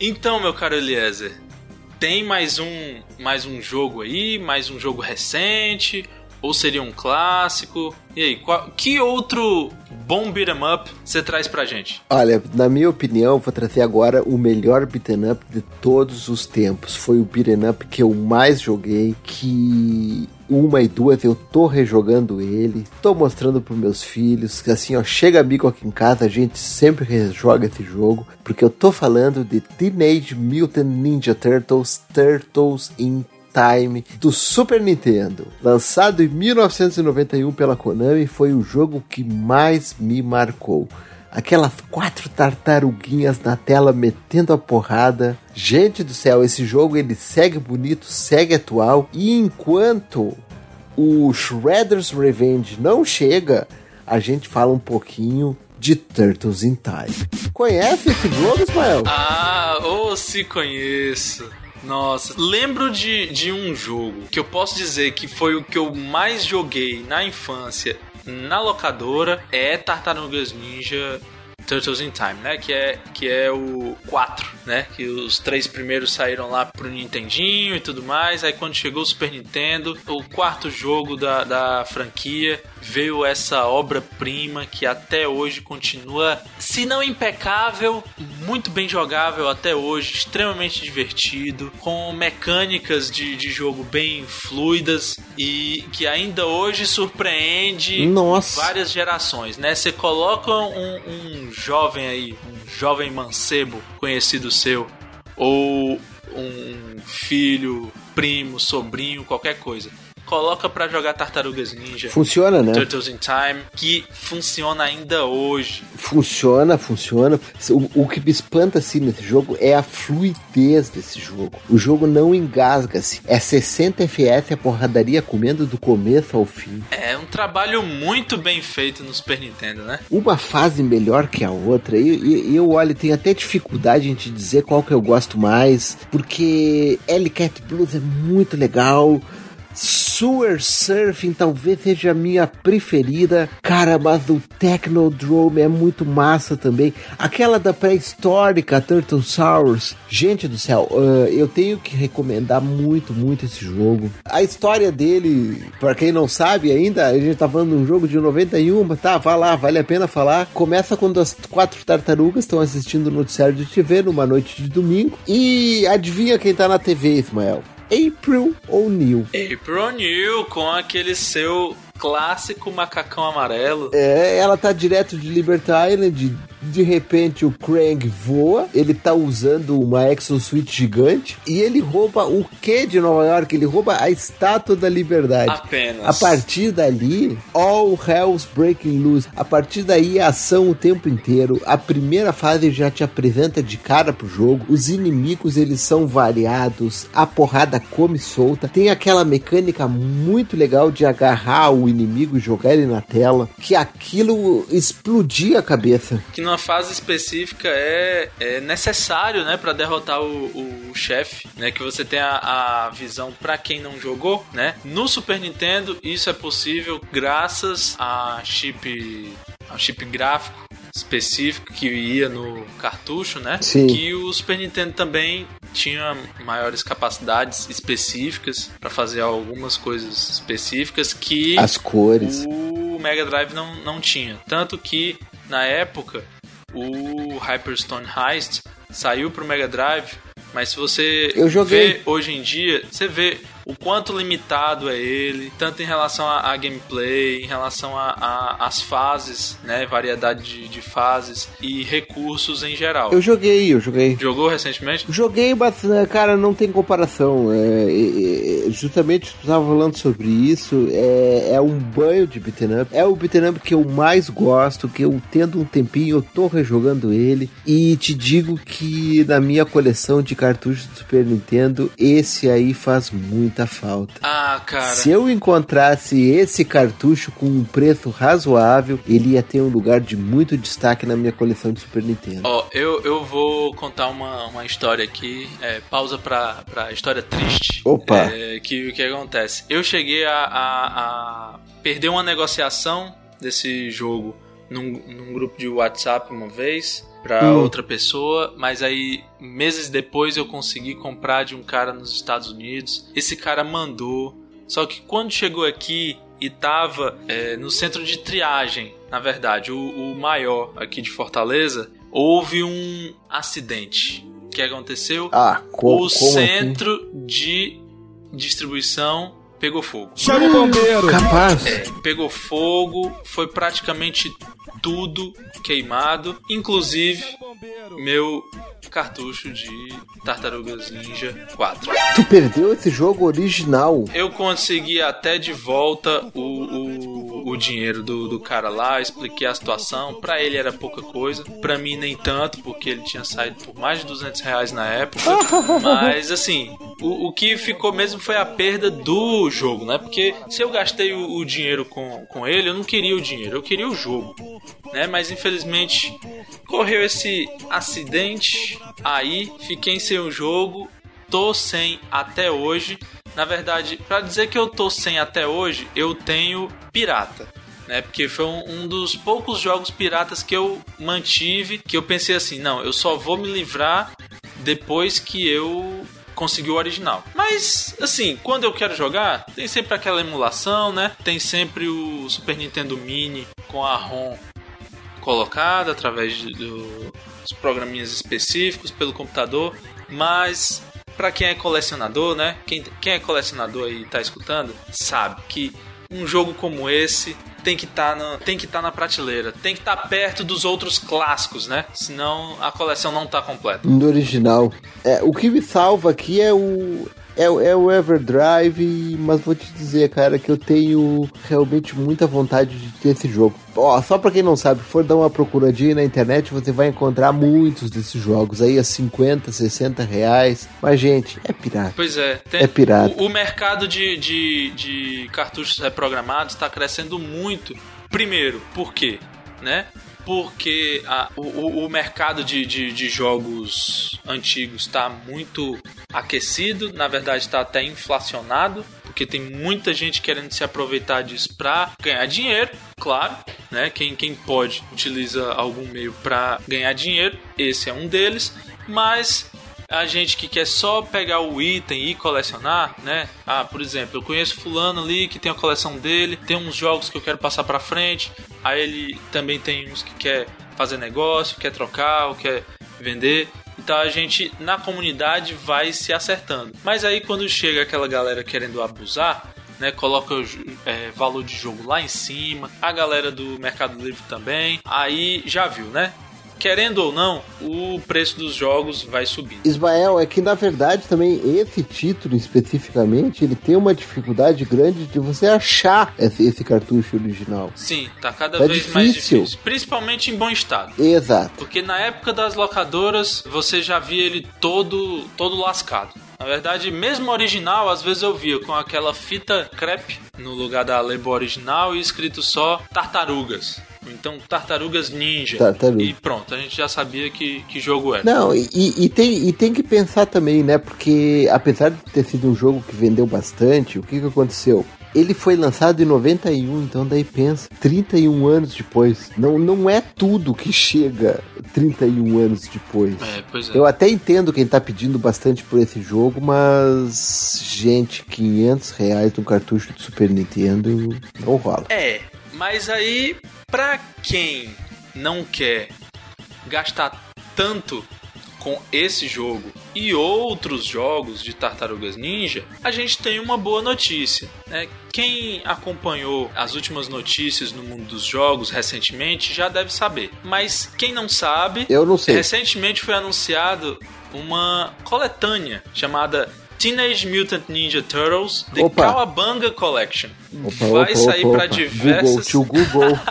então, meu caro Eliezer, tem mais um, mais um jogo aí, mais um jogo recente, ou seria um clássico? E aí, qual, que outro bom beat'em up você traz pra gente? Olha, na minha opinião, vou trazer agora o melhor beat'em up de todos os tempos. Foi o beat'em up que eu mais joguei, que uma e duas eu tô rejogando ele, tô mostrando pros meus filhos, que assim, ó, chega amigo aqui em casa, a gente sempre rejoga esse jogo, porque eu tô falando de Teenage Mutant Ninja Turtles, Turtles in Time do Super Nintendo. Lançado em 1991 pela Konami, foi o jogo que mais me marcou. Aquelas quatro tartaruguinhas na tela metendo a porrada. Gente do céu, esse jogo ele segue bonito, segue atual. E enquanto o Shredder's Revenge não chega, a gente fala um pouquinho de Turtles in Time. Conhece esse jogo, Ismael? Ah, ou oh, se conheço. Nossa, lembro de, de um jogo que eu posso dizer que foi o que eu mais joguei na infância na locadora é Tartarugas Ninja Turtles in Time, né? Que é, que é o 4, né? Que os três primeiros saíram lá pro Nintendinho e tudo mais. Aí quando chegou o Super Nintendo, o quarto jogo da, da franquia veio essa obra-prima que até hoje continua, se não impecável, muito bem jogável até hoje, extremamente divertido, com mecânicas de, de jogo bem fluidas e que ainda hoje surpreende Nossa. várias gerações, né? Você coloca um, um jovem aí, um jovem mancebo conhecido seu, ou um filho, primo, sobrinho, qualquer coisa coloca para jogar Tartarugas Ninja. Funciona, né? Turtles in Time, que funciona ainda hoje. Funciona, funciona. O, o que me espanta assim nesse jogo é a fluidez desse jogo. O jogo não engasga-se. É 60 FPS a porradaria comendo do começo ao fim. É um trabalho muito bem feito no Super Nintendo, né? Uma fase melhor que a outra. E eu, eu, olha, tenho até dificuldade em te dizer qual que eu gosto mais, porque Ellie Cat Blues é muito legal. Sewer Surfing talvez seja a minha preferida. Cara, mas o Technodrome é muito massa também. Aquela da pré-histórica, Turtle Sours. Gente do céu, uh, eu tenho que recomendar muito, muito esse jogo. A história dele, para quem não sabe ainda, a gente tá falando de um jogo de 91, tá, vá lá, vale a pena falar. Começa quando as quatro tartarugas estão assistindo o noticiário de TV numa noite de domingo. E adivinha quem tá na TV, Ismael? April O'Neil. April O'Neil com aquele seu clássico macacão amarelo. É, ela tá direto de Liberty Island, de repente o Krang voa, ele tá usando uma exosuite gigante e ele rouba o que de Nova York? Ele rouba a estátua da liberdade. Apenas. A partir dali, all hell's breaking loose. A partir daí, ação o tempo inteiro. A primeira fase já te apresenta de cara pro jogo. Os inimigos, eles são variados. A porrada come solta. Tem aquela mecânica muito legal de agarrar o inimigo e jogar ele na tela. Que aquilo explodia a cabeça. Que numa fase específica é, é necessário, né, para derrotar o, o chefe, né, que você tem a, a visão para quem não jogou, né? No Super Nintendo isso é possível graças a chip a chip gráfico específico que ia no cartucho, né? Sim. Que o Super Nintendo também tinha maiores capacidades específicas para fazer algumas coisas específicas que as cores o Mega Drive não, não tinha. Tanto que na época o Hyperstone Heist saiu pro Mega Drive, mas se você Eu joguei. vê hoje em dia, você vê o quanto limitado é ele, tanto em relação a, a gameplay, em relação às fases, né, variedade de, de, fases e recursos em geral. Eu joguei, eu joguei. Jogou recentemente? Joguei, mas, né, cara, não tem comparação. É, é, justamente, tu estava falando sobre isso, é, é um banho de beat'em up. É o beat'em up que eu mais gosto, que eu tendo um tempinho, eu tô rejogando ele, e te digo que na minha coleção de cartuchos do Super Nintendo, esse aí faz muito muita falta. Ah, cara. Se eu encontrasse esse cartucho com um preço razoável, ele ia ter um lugar de muito destaque na minha coleção de Super Nintendo. Ó, oh, eu, eu vou contar uma, uma história aqui. É, pausa pra, pra história triste. Opa! É, que o que acontece? Eu cheguei a, a, a perder uma negociação desse jogo num, num grupo de WhatsApp uma vez para hum. outra pessoa, mas aí meses depois eu consegui comprar de um cara nos Estados Unidos. Esse cara mandou, só que quando chegou aqui e tava é, no centro de triagem, na verdade, o, o maior aqui de Fortaleza, houve um acidente. O que aconteceu? Ah, co o como centro assim? de distribuição pegou fogo. Chama o bombeiro! Capaz! É, pegou fogo, foi praticamente tudo queimado, inclusive meu cartucho de Tartarugas Ninja 4. Tu perdeu esse jogo original? Eu consegui até de volta o, o, o dinheiro do, do cara lá, expliquei a situação. Pra ele era pouca coisa, pra mim nem tanto, porque ele tinha saído por mais de 200 reais na época. Mas assim, o, o que ficou mesmo foi a perda do jogo, né? Porque se eu gastei o, o dinheiro com, com ele, eu não queria o dinheiro, eu queria o jogo. Né? Mas infelizmente correu esse acidente aí, fiquei sem o jogo, tô sem até hoje. Na verdade, para dizer que eu tô sem até hoje, eu tenho pirata. Né, porque foi um, um, dos poucos jogos piratas que eu mantive, que eu pensei assim, não, eu só vou me livrar depois que eu conseguir o original. Mas, assim, quando eu quero jogar, tem sempre aquela emulação, né? Tem sempre o Super Nintendo Mini com a ROM colocada através do, dos programinhas específicos pelo computador. Mas, para quem é colecionador, né? Quem, quem é colecionador e tá escutando, sabe que um jogo como esse tem que estar tá tem que estar tá na prateleira, tem que estar tá perto dos outros clássicos, né? Senão a coleção não está completa. Do original. É, o que me salva aqui é o é, é o Everdrive, mas vou te dizer, cara, que eu tenho realmente muita vontade de ter esse jogo. Ó, só pra quem não sabe, for dar uma procuradinha na internet, você vai encontrar muitos desses jogos aí a 50, 60 reais. Mas, gente, é pirata. Pois é. é pirata. O, o mercado de, de, de cartuchos reprogramados está crescendo muito. Primeiro, por quê? Né? Porque a, o, o, mercado de, de, de jogos antigos está muito aquecido, na verdade está até inflacionado, porque tem muita gente querendo se aproveitar disso para ganhar dinheiro, claro, né? Quem, quem pode utiliza algum meio para ganhar dinheiro, esse é um deles, mas a gente que quer só pegar o item e colecionar, né? Ah, por exemplo, eu conheço fulano ali que tem a coleção dele, tem uns jogos que eu quero passar para frente, aí ele também tem uns que quer fazer negócio, quer trocar, ou quer vender. Então a gente na comunidade vai se acertando. Mas aí quando chega aquela galera querendo abusar, né, coloca é, valor de jogo lá em cima, a galera do Mercado Livre também, aí já viu, né? Querendo ou não, o preço dos jogos vai subir. Ismael, é que na verdade também esse título especificamente, ele tem uma dificuldade grande de você achar esse, esse cartucho original. Sim, tá cada tá vez difícil. mais difícil. Principalmente em bom estado. Exato. Porque na época das locadoras, você já via ele todo, todo lascado. Na verdade, mesmo original, às vezes eu via com aquela fita crepe no lugar da label original e escrito só tartarugas. Então, Tartarugas Ninja. Tartaruga. E pronto, a gente já sabia que, que jogo era. Não, e, e, tem, e tem que pensar também, né? Porque apesar de ter sido um jogo que vendeu bastante, o que, que aconteceu? Ele foi lançado em 91, então daí pensa, 31 anos depois. Não, não é tudo que chega 31 anos depois. É, pois é. Eu até entendo quem tá pedindo bastante por esse jogo, mas, gente, 500 reais num cartucho de Super Nintendo não rola. É, mas aí, pra quem não quer gastar tanto com esse jogo e outros jogos de Tartarugas Ninja, a gente tem uma boa notícia. Né? Quem acompanhou as últimas notícias no mundo dos jogos recentemente já deve saber. Mas quem não sabe, eu não sei. Recentemente foi anunciado uma coletânea chamada Teenage Mutant Ninja Turtles The opa. Cowabunga Collection. Opa, Vai opa, sair para diversas. Google, Google.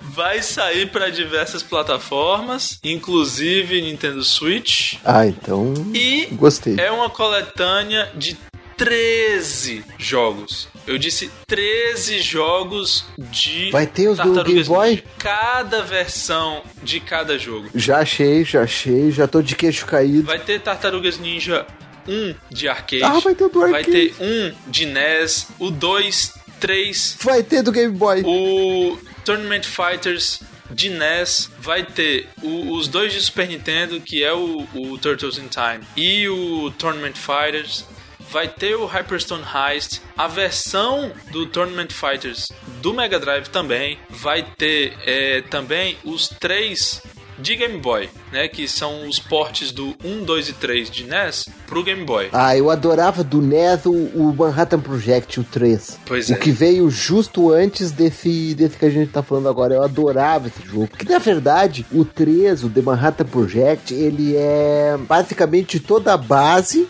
Vai sair para diversas plataformas, inclusive Nintendo Switch. Ah, então. E gostei. É uma coletânea de 13 jogos. Eu disse 13 jogos de. Vai ter os do Game Boy? Cada versão de cada jogo. Já achei, já achei, já tô de queixo caído. Vai ter Tartarugas Ninja um de arcade. Ah, vai ter do arcade. Vai ter um de NES, o 2, 3. Vai ter do Game Boy. O Tournament Fighters de NES vai ter o, os dois de Super Nintendo, que é o, o, Turtles in Time e o Tournament Fighters. Vai ter o Hyperstone Heist, a versão do Tournament Fighters do Mega Drive também. Vai ter é, também os três de Game Boy, né? Que são os portes do 1, 2 e 3 de NES pro Game Boy. Ah, eu adorava do NES o, o Manhattan Project, o 3. Pois o é. que veio justo antes desse, desse que a gente tá falando agora. Eu adorava esse jogo. Porque na verdade, o 3, o The Manhattan Project, ele é basicamente toda a base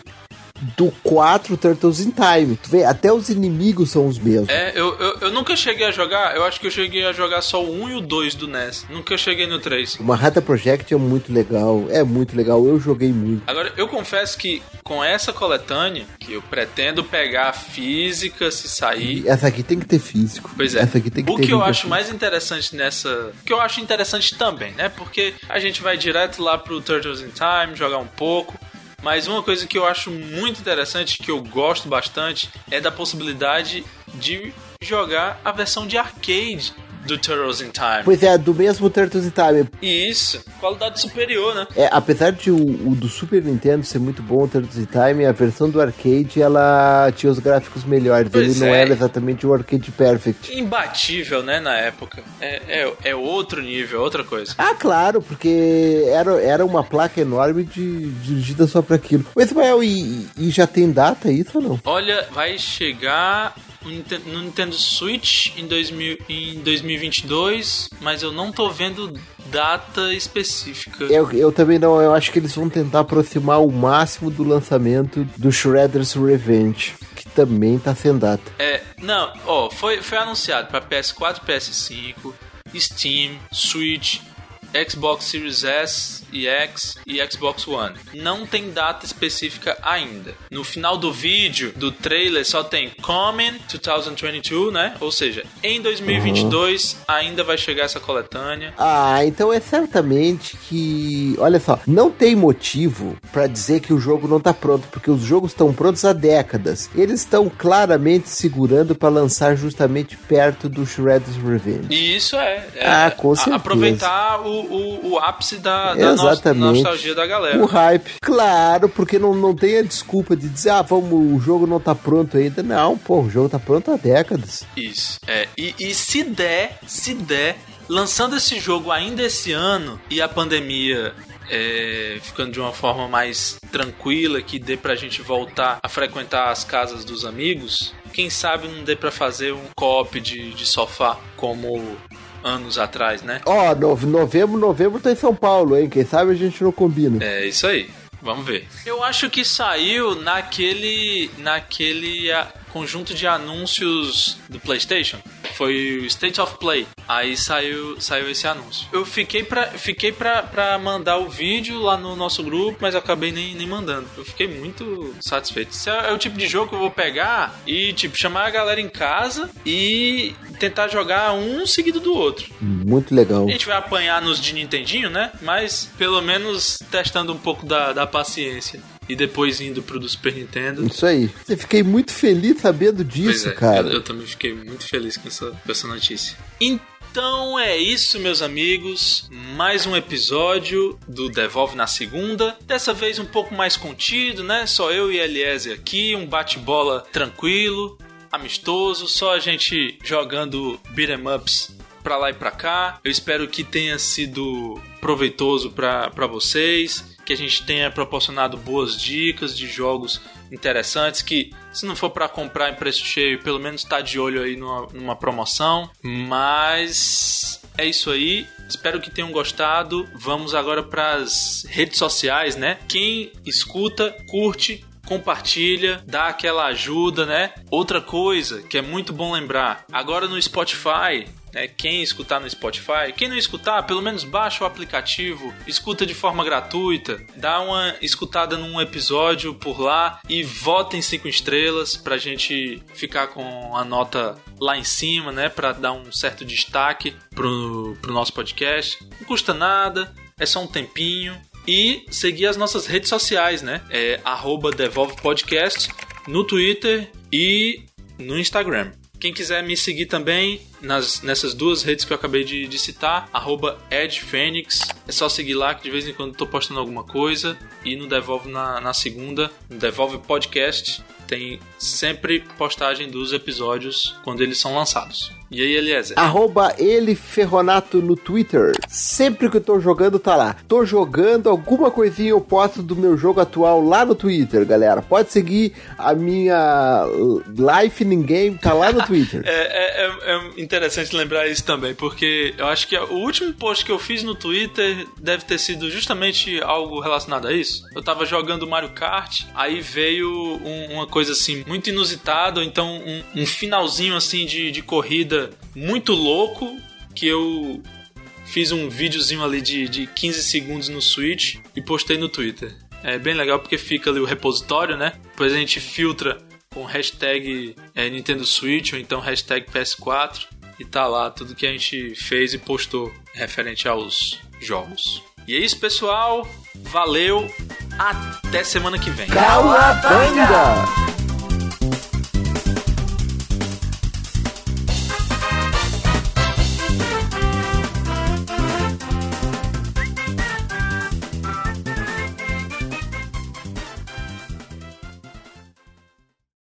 do 4 Turtles in Time. Tu vê, até os inimigos são os mesmos. É, eu, eu, eu, nunca cheguei a jogar, eu acho que eu cheguei a jogar só o 1 e o 2 do NES. Nunca cheguei no 3. O Manhattan Project é muito legal, é muito legal, eu joguei muito. Agora, eu confesso que com essa coletânea, que eu pretendo pegar física se sair. Essa aqui tem que ter físico. Pois é. Essa aqui tem que o ter que eu acho mais interessante nessa. O que eu acho interessante também, né? Porque a gente vai direto lá pro Turtles in Time, jogar um pouco. Mas uma coisa que eu acho muito interessante, que eu gosto bastante, é da possibilidade de jogar a versão de arcade do Turtles in Time. Pois é, do mesmo Turtles in Time. Isso, qualidade superior, né? É, apesar de o, o, do Super Nintendo ser muito bom, o Turtles in Time, a versão do arcade, ela tinha os gráficos melhores. Pois Ele é. não era exatamente o arcade perfect. Imbatível, né, na época. É, é, é, outro nível, outra coisa. Ah, claro, porque era, era uma placa enorme de, dirigida só para aquilo. Mas, Ismael, e, e já tem data isso ou não? Olha, vai chegar no Nintendo Switch em, 2000, em 2022, mas eu não tô vendo data específica. Eu, eu também não, eu acho que eles vão tentar aproximar o máximo do lançamento do Shredder's Revenge, que também tá sem data. É, não, ó, foi, foi anunciado para PS4, PS5, Steam, Switch, Xbox Series S e X e Xbox One. Não tem data específica ainda. No final do vídeo, do trailer, só tem Coming 2022, né? Ou seja, em 2022 uhum. ainda vai chegar essa coletânea. Ah, então é certamente que, olha só, não tem motivo para dizer que o jogo não tá pronto, porque os jogos estão prontos há décadas. Eles estão claramente segurando para lançar justamente perto do Shredder's Revenge. E isso é, é ah, com certeza. aproveitar o, o, o ápice da, da Exatamente. nostalgia da galera. O hype. Claro, porque não, não tem a desculpa de dizer, ah, vamos, o jogo não tá pronto ainda. Não, pô, o jogo tá pronto há décadas. Isso. É, e, e se der, se der, lançando esse jogo ainda esse ano e a pandemia é, ficando de uma forma mais tranquila, que dê pra gente voltar a frequentar as casas dos amigos, quem sabe não dê pra fazer um co-op de, de sofá como anos atrás, né? Ó, oh, novembro, novembro tá em São Paulo, hein? Quem sabe a gente não combina. É isso aí. Vamos ver. Eu acho que saiu naquele naquele conjunto de anúncios do PlayStation. Foi o State of Play. Aí saiu, saiu esse anúncio. Eu fiquei pra, fiquei pra, pra mandar o vídeo lá no nosso grupo, mas eu acabei nem, nem mandando. Eu fiquei muito satisfeito. Esse é, é o tipo de jogo que eu vou pegar e, tipo, chamar a galera em casa e tentar jogar um seguido do outro. Muito legal. A gente vai apanhar nos de Nintendinho, né? Mas pelo menos testando um pouco da, da paciência e depois indo pro do Super Nintendo. Isso aí. Eu fiquei muito feliz sabendo disso, é, cara. Eu, eu, também fiquei muito feliz com essa, com essa notícia. Então é isso, meus amigos. Mais um episódio do Devolve na segunda. Dessa vez um pouco mais contido, né? Só eu e Eliezer aqui, um bate-bola tranquilo, amistoso, só a gente jogando beat'em ups pra lá e pra cá. Eu espero que tenha sido proveitoso para vocês que a gente tenha proporcionado boas dicas de jogos interessantes que se não for para comprar em preço cheio, pelo menos está de olho aí numa, numa promoção. Mas é isso aí. Espero que tenham gostado. Vamos agora para as redes sociais, né? Quem escuta, curte, compartilha, dá aquela ajuda, né? Outra coisa que é muito bom lembrar, agora no Spotify é, quem escutar no Spotify, quem não escutar, pelo menos baixa o aplicativo, escuta de forma gratuita, dá uma escutada num episódio por lá e vota em cinco estrelas pra gente ficar com a nota lá em cima, né? Pra dar um certo destaque pro, pro nosso podcast. Não custa nada, é só um tempinho. E seguir as nossas redes sociais, né? É arroba Devolve Podcast no Twitter e no Instagram. Quem quiser me seguir também nas, nessas duas redes que eu acabei de, de citar, EdFênix, é só seguir lá que de vez em quando estou postando alguma coisa. E no Devolve na, na segunda, no Devolve Podcast, tem sempre postagem dos episódios quando eles são lançados. E aí, Eliezer? Arroba ele Ferronato no Twitter. Sempre que eu tô jogando, tá lá. Tô jogando alguma coisinha eu posto do meu jogo atual lá no Twitter, galera. Pode seguir a minha Life in Game, tá lá no Twitter. é, é, é, interessante lembrar isso também, porque eu acho que o último post que eu fiz no Twitter deve ter sido justamente algo relacionado a isso. Eu tava jogando Mario Kart, aí veio um, uma coisa assim muito inusitada, ou então um, um finalzinho assim de, de corrida muito louco que eu fiz um videozinho ali de, de 15 segundos no Switch e postei no Twitter. É bem legal porque fica ali o repositório, né? Depois a gente filtra com hashtag é, Nintendo Switch ou então hashtag PS4 e tá lá tudo que a gente fez e postou referente aos jogos. E é isso, pessoal. Valeu. Até semana que vem. Calabanga!